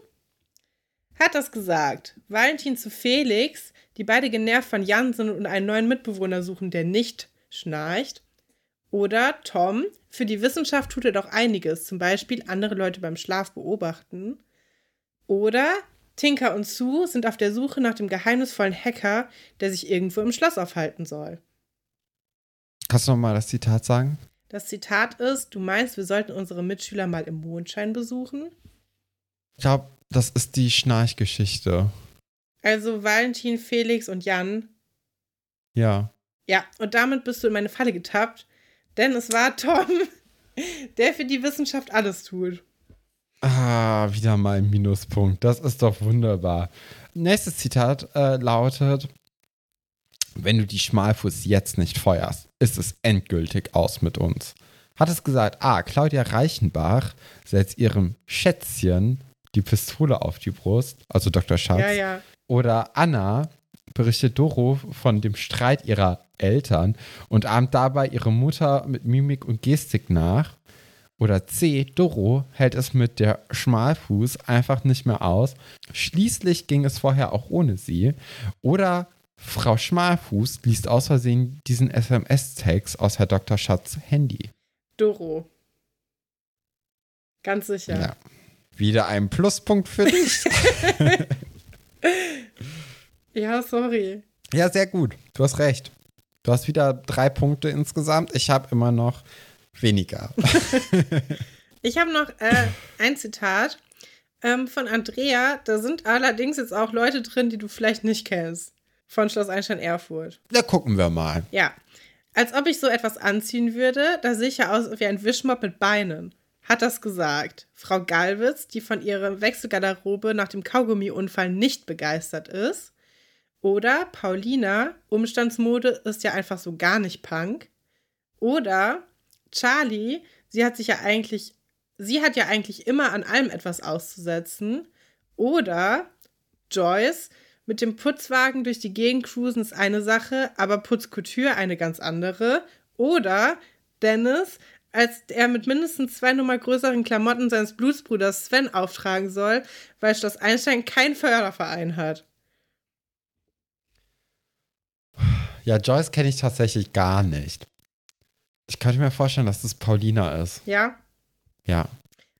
Hat das gesagt. Valentin zu Felix, die beide genervt von Jan sind und einen neuen Mitbewohner suchen, der nicht schnarcht. Oder Tom, für die Wissenschaft tut er doch einiges, zum Beispiel andere Leute beim Schlaf beobachten. Oder Tinker und Sue sind auf der Suche nach dem geheimnisvollen Hacker, der sich irgendwo im Schloss aufhalten soll. Kannst du nochmal das Zitat sagen? Das Zitat ist: Du meinst, wir sollten unsere Mitschüler mal im Mondschein besuchen? Ich glaube, das ist die Schnarchgeschichte. Also Valentin, Felix und Jan. Ja. Ja, und damit bist du in meine Falle getappt, denn es war Tom, der für die Wissenschaft alles tut. Ah, wieder mal ein Minuspunkt. Das ist doch wunderbar. Nächstes Zitat äh, lautet: Wenn du die Schmalfuß jetzt nicht feuerst, ist es endgültig aus mit uns. Hat es gesagt, ah, Claudia Reichenbach setzt ihrem Schätzchen die Pistole auf die Brust, also Dr. Schatz. Ja, ja. Oder Anna berichtet Doro von dem Streit ihrer Eltern und ahmt dabei ihre Mutter mit Mimik und Gestik nach. Oder C. Doro hält es mit der Schmalfuß einfach nicht mehr aus. Schließlich ging es vorher auch ohne sie. Oder Frau Schmalfuß liest aus Versehen diesen SMS-Text aus Herr Dr. Schatz Handy. Doro. Ganz sicher. Ja. Wieder ein Pluspunkt für dich. ja, sorry. Ja, sehr gut. Du hast recht. Du hast wieder drei Punkte insgesamt. Ich habe immer noch weniger. ich habe noch äh, ein Zitat ähm, von Andrea. Da sind allerdings jetzt auch Leute drin, die du vielleicht nicht kennst. Von Schloss Einstein Erfurt. Da gucken wir mal. Ja. Als ob ich so etwas anziehen würde, da sehe ich ja aus wie ein Wischmopp mit Beinen hat das gesagt. Frau Galwitz, die von ihrer Wechselgarderobe nach dem Kaugummiunfall nicht begeistert ist. Oder Paulina, Umstandsmode ist ja einfach so gar nicht Punk. Oder Charlie, sie hat sich ja eigentlich, sie hat ja eigentlich immer an allem etwas auszusetzen. Oder Joyce, mit dem Putzwagen durch die Gegend cruisen ist eine Sache, aber Putzkultur eine ganz andere. Oder Dennis, als er mit mindestens zwei Nummer größeren Klamotten seines Blutsbruders Sven auftragen soll, weil Schloss Einstein keinen Förderverein hat. Ja, Joyce kenne ich tatsächlich gar nicht. Ich könnte mir vorstellen, dass das Paulina ist. Ja? Ja.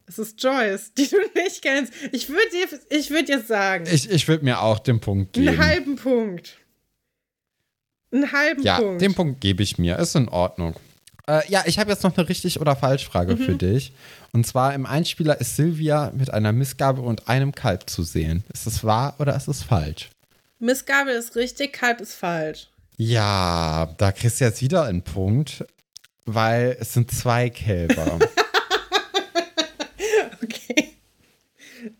Es ist Joyce, die du nicht kennst. Ich würde ich würd jetzt sagen. Ich, ich würde mir auch den Punkt geben. Einen halben Punkt. Einen halben ja, Punkt. Ja, den Punkt gebe ich mir. Ist in Ordnung. Äh, ja, ich habe jetzt noch eine richtig oder falsch Frage mhm. für dich. Und zwar im Einspieler ist Silvia mit einer Missgabe und einem Kalb zu sehen. Ist es wahr oder ist es falsch? Missgabe ist richtig, Kalb ist falsch. Ja, da kriegst du jetzt wieder einen Punkt, weil es sind zwei Kälber.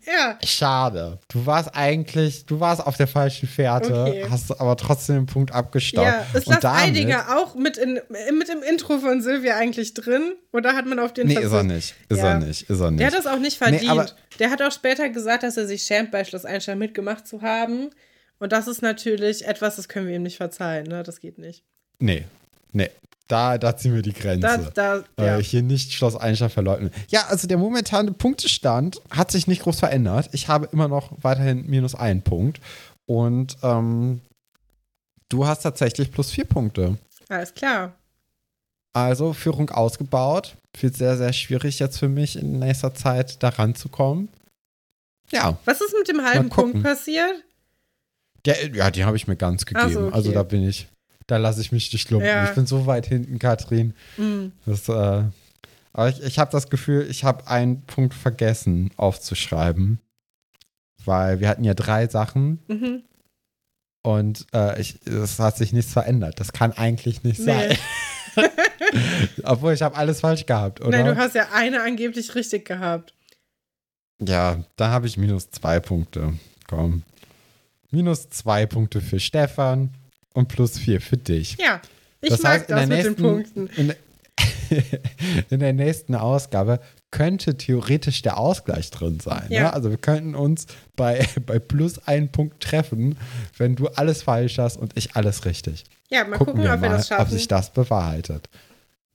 Ja. Schade. Du warst eigentlich, du warst auf der falschen Fährte, okay. hast aber trotzdem den Punkt abgestaubt. Ja, ist Lars Eidinger auch mit, in, mit im Intro von Silvia eigentlich drin? Oder hat man auf den Nee, ist er nicht. Ist ja. er nicht. Ist er nicht. Der hat das auch nicht verdient. Nee, der hat auch später gesagt, dass er sich schämt, bei Schloss Einstein mitgemacht zu haben. Und das ist natürlich etwas, das können wir ihm nicht verzeihen, ne? Das geht nicht. Nee. Nee. Da, da ziehen wir die Grenze. Da, da, ja. äh, hier nicht Schloss Einstein verleugnen. Ja, also der momentane Punktestand hat sich nicht groß verändert. Ich habe immer noch weiterhin minus einen Punkt. Und ähm, du hast tatsächlich plus vier Punkte. Alles klar. Also Führung ausgebaut. Wird sehr, sehr schwierig jetzt für mich in nächster Zeit da ranzukommen. Ja. Was ist mit dem halben Punkt passiert? Der, ja, die habe ich mir ganz gegeben. So, okay. Also da bin ich, da lasse ich mich nicht lumpen. Ja. Ich bin so weit hinten, Katrin. Mhm. Das, äh, aber ich, ich habe das Gefühl, ich habe einen Punkt vergessen aufzuschreiben. Weil wir hatten ja drei Sachen. Mhm. Und äh, es hat sich nichts verändert. Das kann eigentlich nicht nee. sein. Obwohl, ich habe alles falsch gehabt, oder? Nein, du hast ja eine angeblich richtig gehabt. Ja, da habe ich minus zwei Punkte. Komm. Minus zwei Punkte für Stefan und plus vier für dich. Ja, ich das mag heißt, das mit nächsten, den Punkten. In, in, der nächsten Ausgabe könnte theoretisch der Ausgleich drin sein. Ne? Ja. Ne? Also wir könnten uns bei, bei plus einen Punkt treffen, wenn du alles falsch hast und ich alles richtig. Ja, mal gucken, gucken wir ob mal, wir das schaffen. Ob sich das bewahrheitet.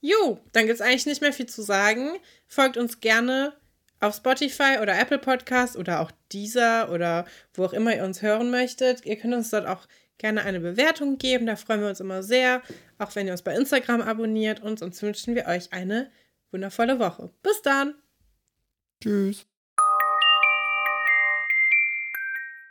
Jo, dann gibt es eigentlich nicht mehr viel zu sagen. Folgt uns gerne auf Spotify oder Apple Podcast oder auch dieser oder wo auch immer ihr uns hören möchtet. Ihr könnt uns dort auch gerne eine Bewertung geben. Da freuen wir uns immer sehr. Auch wenn ihr uns bei Instagram abonniert. Und sonst wünschen wir euch eine wundervolle Woche. Bis dann. Tschüss.